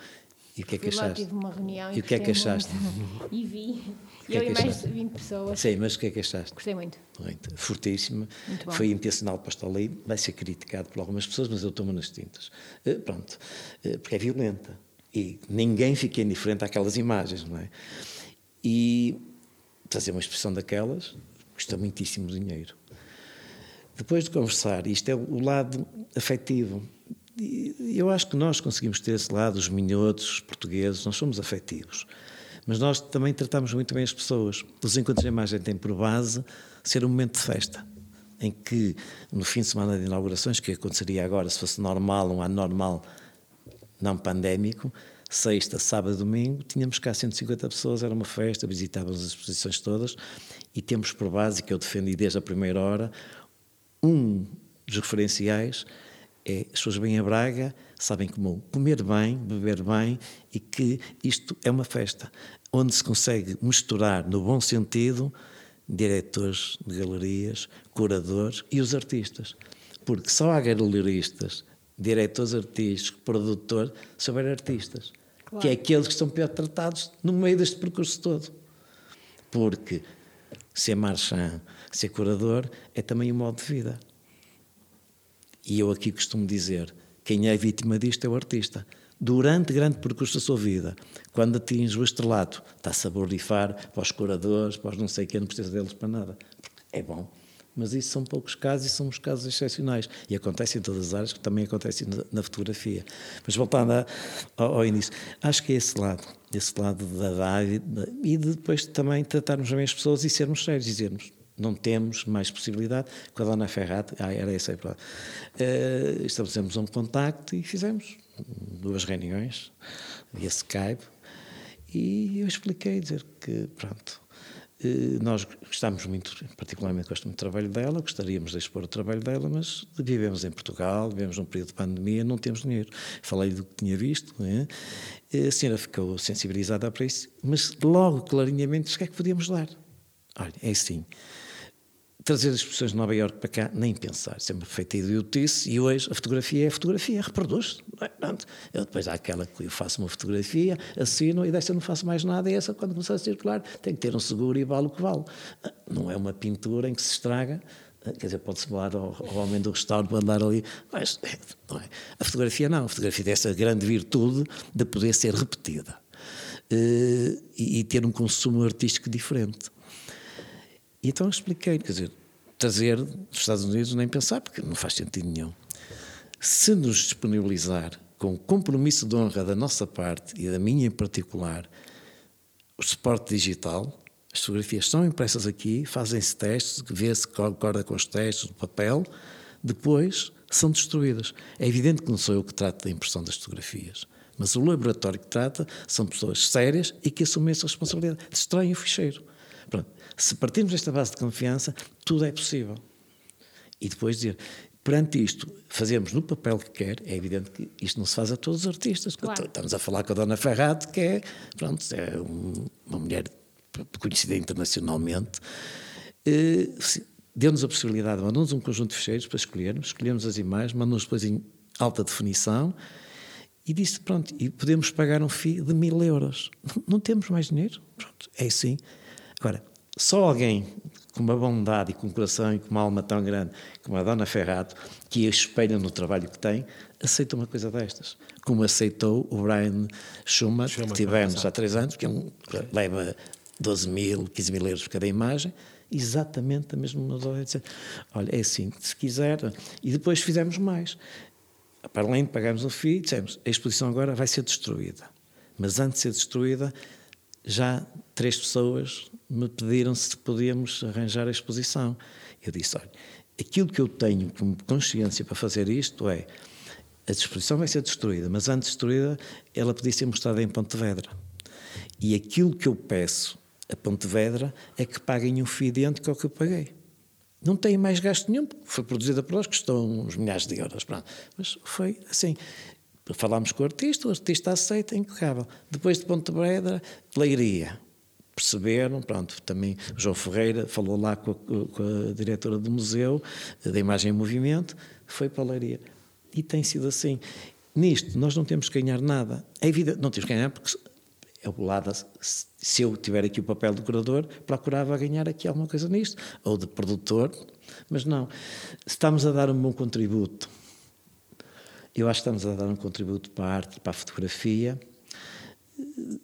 E o que é que Fui lá, achaste? tive uma reunião E o que é que achaste? muito. E vi. que é eu que e mais achaste? de 20 pessoas. Sim, mas o que é que achaste? Gostei muito. Muito. Fortíssima. Muito. Foi intencional para esta lei, vai ser criticado por algumas pessoas, mas eu tomo nas tintas. Eh, pronto. Eh, porque é violenta. E ninguém fica indiferente àquelas imagens, não é? E fazer uma expressão daquelas custa muitíssimo dinheiro. Depois de conversar, isto é o lado afetivo. Eu acho que nós conseguimos ter esse lado, os minhotos, os portugueses, nós somos afetivos. Mas nós também tratamos muito bem as pessoas. Os encontros de imagem têm por base ser um momento de festa, em que no fim de semana de inaugurações, que aconteceria agora se fosse normal, um ano normal, não pandémico, sexta, sábado domingo, tínhamos cá 150 pessoas, era uma festa, visitávamos as exposições todas e temos por base, que eu defendi desde a primeira hora, um dos referenciais é as pessoas vêm a Braga, sabem como comer bem, beber bem e que isto é uma festa onde se consegue misturar, no bom sentido, diretores de galerias, curadores e os artistas. Porque só há galeristas, diretores artísticos, produtor, se houver artistas. Que é aqueles que estão pior tratados no meio deste percurso todo. Porque ser marchand, ser curador, é também um modo de vida. E eu aqui costumo dizer: quem é vítima disto é o artista. Durante grande percurso da sua vida, quando atinge o estrelato, está-se a borrifar para os curadores, para os não sei quem, não precisa deles para nada. É bom. Mas isso são poucos casos e são os casos excepcionais. E acontece em todas as áreas, que também acontece na, fotografia. Mas voltando a, ao, início, acho que é esse lado, esse lado da dádiva e de depois também tratarmos bem as pessoas e sermos sérios, dizermos não temos mais possibilidade. Com a Dona Ferrat, ah, era essa a palavra, uh, estabelecemos um contacto e fizemos duas reuniões via Skype e eu expliquei, dizer que, pronto, nós gostamos muito, particularmente gosto muito do trabalho dela, gostaríamos de expor o trabalho dela, mas vivemos em Portugal, vivemos num período de pandemia, não temos dinheiro. Falei do que tinha visto, é? a senhora ficou sensibilizada para isso, mas logo, clarinhamente, o que é que podíamos dar? Olha, é assim, trazer as exposições de Nova Iorque para cá, nem pensar, sempre feita idiotice, e hoje a fotografia é a fotografia, reproduz. Não é? Pronto. Eu depois há aquela que eu faço uma fotografia, assino, e dessa não faço mais nada, e essa, quando começar a circular, tem que ter um seguro e vale o que vale. Não é uma pintura em que se estraga, quer dizer, pode-se falar ao, ao, homem do restauro para andar ali, mas não é. A fotografia não, a fotografia tem essa grande virtude de poder ser repetida uh, e, e ter um consumo artístico diferente. E então expliquei, quer dizer, trazer dos Estados Unidos nem pensar, porque não faz sentido nenhum. Se nos disponibilizar com compromisso de honra da nossa parte e da minha em particular, o suporte digital, as fotografias são impressas aqui, fazem-se testes, vê-se concorda com os testes do papel, depois são destruídas. É evidente que não sou eu que trato da impressão das fotografias, mas o laboratório que trata são pessoas sérias e que assumem essa responsabilidade. Destroem o ficheiro. Pronto. Se partirmos desta base de confiança, tudo é possível. E depois dizer, perante isto, fazemos no papel que quer, é evidente que isto não se faz a todos os artistas. Claro. Estamos a falar com a Dona Ferrat, que é, pronto, é um, uma mulher conhecida internacionalmente. Eh, Deu-nos a possibilidade, mandou-nos um conjunto de ficheiros para escolhermos, escolhemos as imagens, mandou-nos depois em alta definição E disse: Pronto, e podemos pagar um FII de mil euros. Não, não temos mais dinheiro? Pronto, é assim. Agora, só alguém com uma bondade e com um coração e com uma alma tão grande como a Dona Ferrato, que a espelha no trabalho que tem, aceita uma coisa destas. Como aceitou o Brian Schumacher, que tivemos há três anos, que é um, leva 12 mil, 15 mil euros por cada imagem, exatamente a mesma. Dizer, olha, é assim, se quiser. E depois fizemos mais. Para além de pagarmos o FII, dissemos, a exposição agora vai ser destruída. Mas antes de ser destruída, já três pessoas me pediram se podíamos arranjar a exposição. Eu disse: olha, aquilo que eu tenho como consciência para fazer isto é a exposição vai ser destruída, mas antes de destruída, ela podia ser mostrada em Pontevedra. E aquilo que eu peço a Pontevedra é que paguem um FII idêntico ao que eu paguei. Não tem mais gasto nenhum, foi produzida por nós, custou uns milhares de euros. Pronto. Mas foi assim. Falámos com o artista, o artista aceita, é impecável. Depois de Pontevedra, Leiria perceberam, pronto, também João Ferreira falou lá com a, com a diretora do museu, da Imagem em Movimento, foi para a Leiria. E tem sido assim. Nisto, nós não temos que ganhar nada. É evidente, não temos que ganhar porque é o lado, se eu tiver aqui o papel de curador, procurava ganhar aqui alguma coisa nisto, ou de produtor, mas não. Estamos a dar um bom contributo. Eu acho que estamos a dar um contributo para a arte, para a fotografia,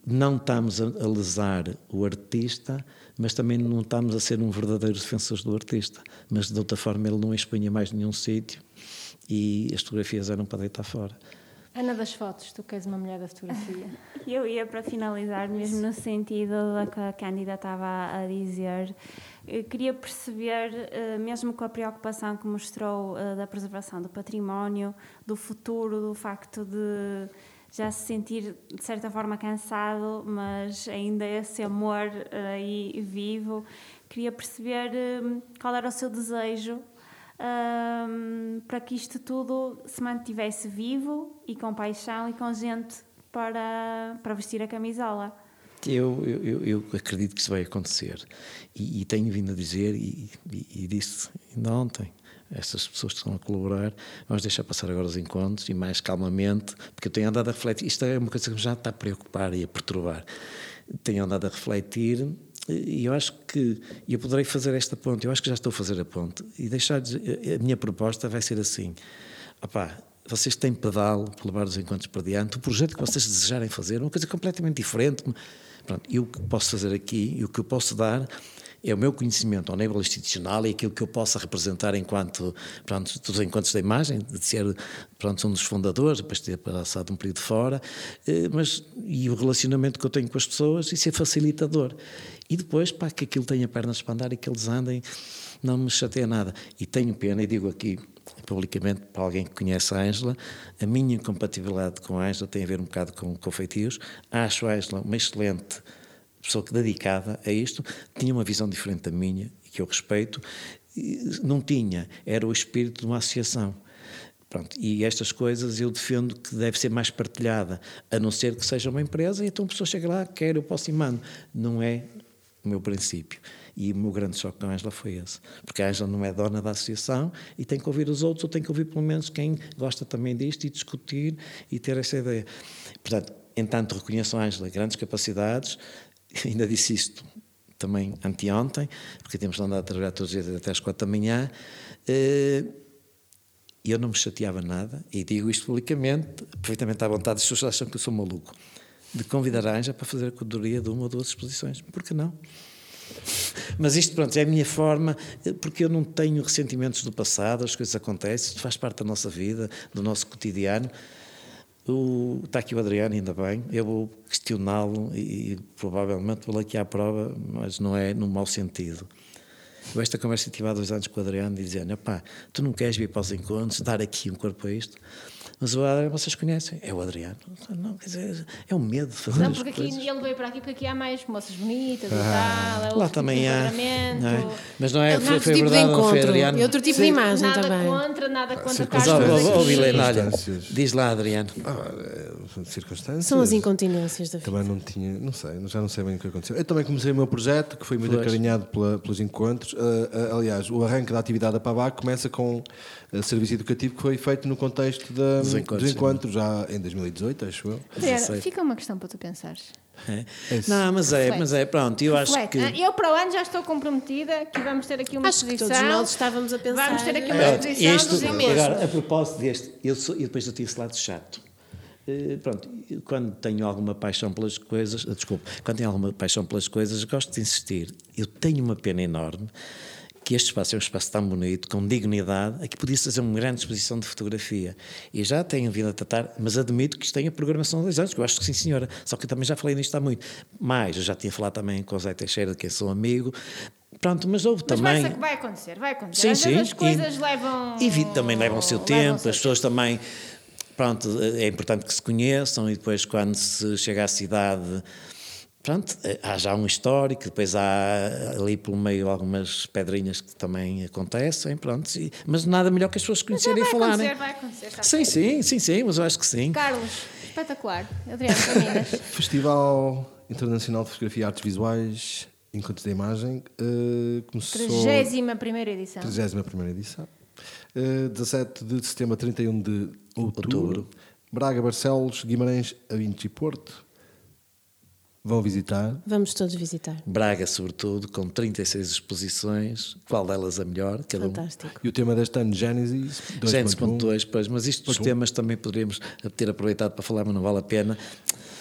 não estamos a, lesar o artista, mas também não estamos a ser um verdadeiro defensor do artista. Mas de outra forma ele não expunha mais nenhum sítio e as fotografias eram para deitar fora. Ana das fotos, tu queres uma mulher da fotografia? Eu ia para finalizar, mesmo no sentido da que a Cândida estava a dizer, eu queria perceber, eh, mesmo com a preocupação que mostrou eh, da preservação do património, do futuro, do facto de já se sentir de certa forma cansado, mas ainda esse amor aí vivo. Queria perceber hum, qual era o seu desejo um, para que isto tudo se mantivesse vivo e com paixão e com gente para, para vestir a camisola. Eu, eu, eu acredito que isso vai acontecer e, e tenho vindo a dizer, e, e, e disse ainda ontem, estas pessoas que estão a colaborar, vamos deixar passar agora os encontros e mais calmamente, porque eu tenho andado a refletir. Isto é uma coisa que me já está a preocupar e a perturbar. Tenho andado a refletir e eu acho que eu poderei fazer esta ponte. Eu acho que já estou a fazer a ponte e deixar a minha proposta vai ser assim. Opá, vocês têm pedal para levar os encontros para diante, o projeto que vocês desejarem fazer, uma coisa completamente diferente. Pronto, e o que posso fazer aqui e o que eu posso dar é o meu conhecimento ao nível institucional e aquilo que eu possa representar enquanto, pronto, dos encontros da imagem, de ser, pronto, um dos fundadores, depois de ter passado um período fora, eh, mas, e o relacionamento que eu tenho com as pessoas e ser facilitador. E depois, para que aquilo tenha pernas para andar e que eles andem, não me chateia nada. E tenho pena, e digo aqui publicamente para alguém que conhece a Ângela, a minha incompatibilidade com a Ângela tem a ver um bocado com, com feitios. Acho a Ângela uma excelente pessoa dedicada a isto, tinha uma visão diferente da minha, que eu respeito, não tinha, era o espírito de uma associação. Pronto, e estas coisas eu defendo que deve ser mais partilhada, a não ser que seja uma empresa e então a pessoa chega lá, quer, eu posso e mando. Não é o meu princípio. E o meu grande choque com a Ângela foi esse. Porque a Ângela não é dona da associação e tem que ouvir os outros, ou tem que ouvir pelo menos quem gosta também disto e discutir e ter essa ideia. Portanto, entanto, reconheço a Ângela grandes capacidades, ainda disse isto também anteontem, porque temos andado a trabalhar todos os dias até às quatro da manhã, eh, e eu não me chateava nada, e digo isto publicamente, perfeitamente à vontade, as pessoas acham que eu sou maluco, de convidar a Anja para fazer a curadoria de uma ou duas exposições. Por que não? Mas isto, pronto, é a minha forma, eh, porque eu não tenho ressentimentos do passado, as coisas acontecem, faz parte da nossa vida, do nosso cotidiano. O, está aqui o Adriano, ainda bem. Eu vou questioná-lo e, e provavelmente vou aqui à prova, mas não é no mau sentido. Eu esta conversa tive há dois anos com o Adriano, dizendo: pá, tu não queres vir para os encontros, dar aqui um corpo a isto? Mas o Adriano, vocês conhecem? É o Adriano. Não, quer dizer, é o medo de fazer Não, porque aqui coisas. ele veio para aqui porque aqui há mais moças bonitas ah, e tal. É lá também há. Não é? Mas não é, é foi, foi tipo verdade, não foi Adriano. E outro tipo Sim. de imagem nada também. Contra, nada contra, Mas, ó, ó, ó, Vilena, olha, diz lá, Adriano. Ah, circunstâncias. São as incontinências da vida. Também não tinha, não sei, já não sei bem o que aconteceu. Eu também comecei o meu projeto, que foi muito Pois. acarinhado pela- pelos encontros. Ah, ah, aliás, o arranque da atividade da PAVAC começa com ah, serviço educativo que foi feito no contexto da- Dos dos, encontros, encontros, já em 2018, acho eu. 16. fica uma questão para tu pensares. É. isso. Não, mas é, mas é, pronto, eu acho Reflete. que. Ah, Eu para o ano já estou comprometida que vamos ter aqui uma Acho que exposição. todos nós estávamos a pensar. Vamos ter aqui uma exposição este, dos imensos. agora, a propósito deste, eu, sou, eu depois eu tive esse lado chato. Eh, pronto, quando tenho alguma paixão pelas coisas, ah, desculpe, quando tenho alguma paixão pelas coisas, gosto de insistir. Eu tenho uma pena enorme que este espaço é um espaço tão bonito, com dignidade, aqui podia fazer uma grande exposição de fotografia. E já tenho vindo a tratar, mas admito que isto tem a programação de dois anos, que eu acho que sim, senhora. Só que eu também já falei nisto há muito. Mais, eu já tinha falado também com o Zé Teixeira, de quem sou amigo. Pronto, mas houve Mas também. vai, vai acontecer, vai acontecer. Sim, Às sim. as coisas e, levam. E também levam o seu tempo, o seu as pessoas também. Pronto, é importante que se conheçam e depois, quando se chega à cidade. Pronto, há já um histórico, depois há ali pelo meio algumas pedrinhas que também acontecem, pronto, e- mas nada melhor que as pessoas Mas conhecerem vai e falarem. acontecer, vai acontecer. está Sim, sim, sim, sim, mas eu acho que sim. Carlos, espetacular. Adriano. Festival Internacional de Fotografia e Artes Visuais, Encontros da Imagem, eh, começou... 31 primeira edição. 31 edição. Eh, 17 de setembro a 31 de outubro. Outubro. Braga, Barcelos, Guimarães, Avintes e Porto. Vão visitar. Vamos todos visitar. Braga, sobretudo, com 36 exposições, qual delas a melhor? Cada um. Fantástico. E o tema deste ano, Genesis 2.1. Gênesis ponto dois, pois, mas isto dos um. temas também poderíamos ter aproveitado para falar, mas não vale a pena.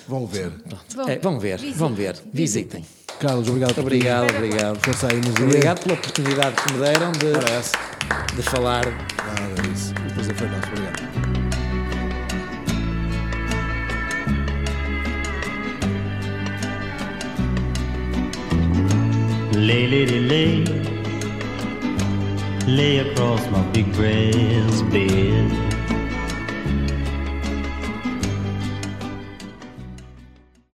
Vão ver. Vão, É, vão ver, visitem, vão ver, visitem. Carlos, obrigado por Obrigado, obrigado. ter saído nos Obrigado pela oportunidade que me deram de, Parece. de falar. Nada disso. O prazer foi nosso. Obrigado. Lay, lady, lay, lay across my big brass bed.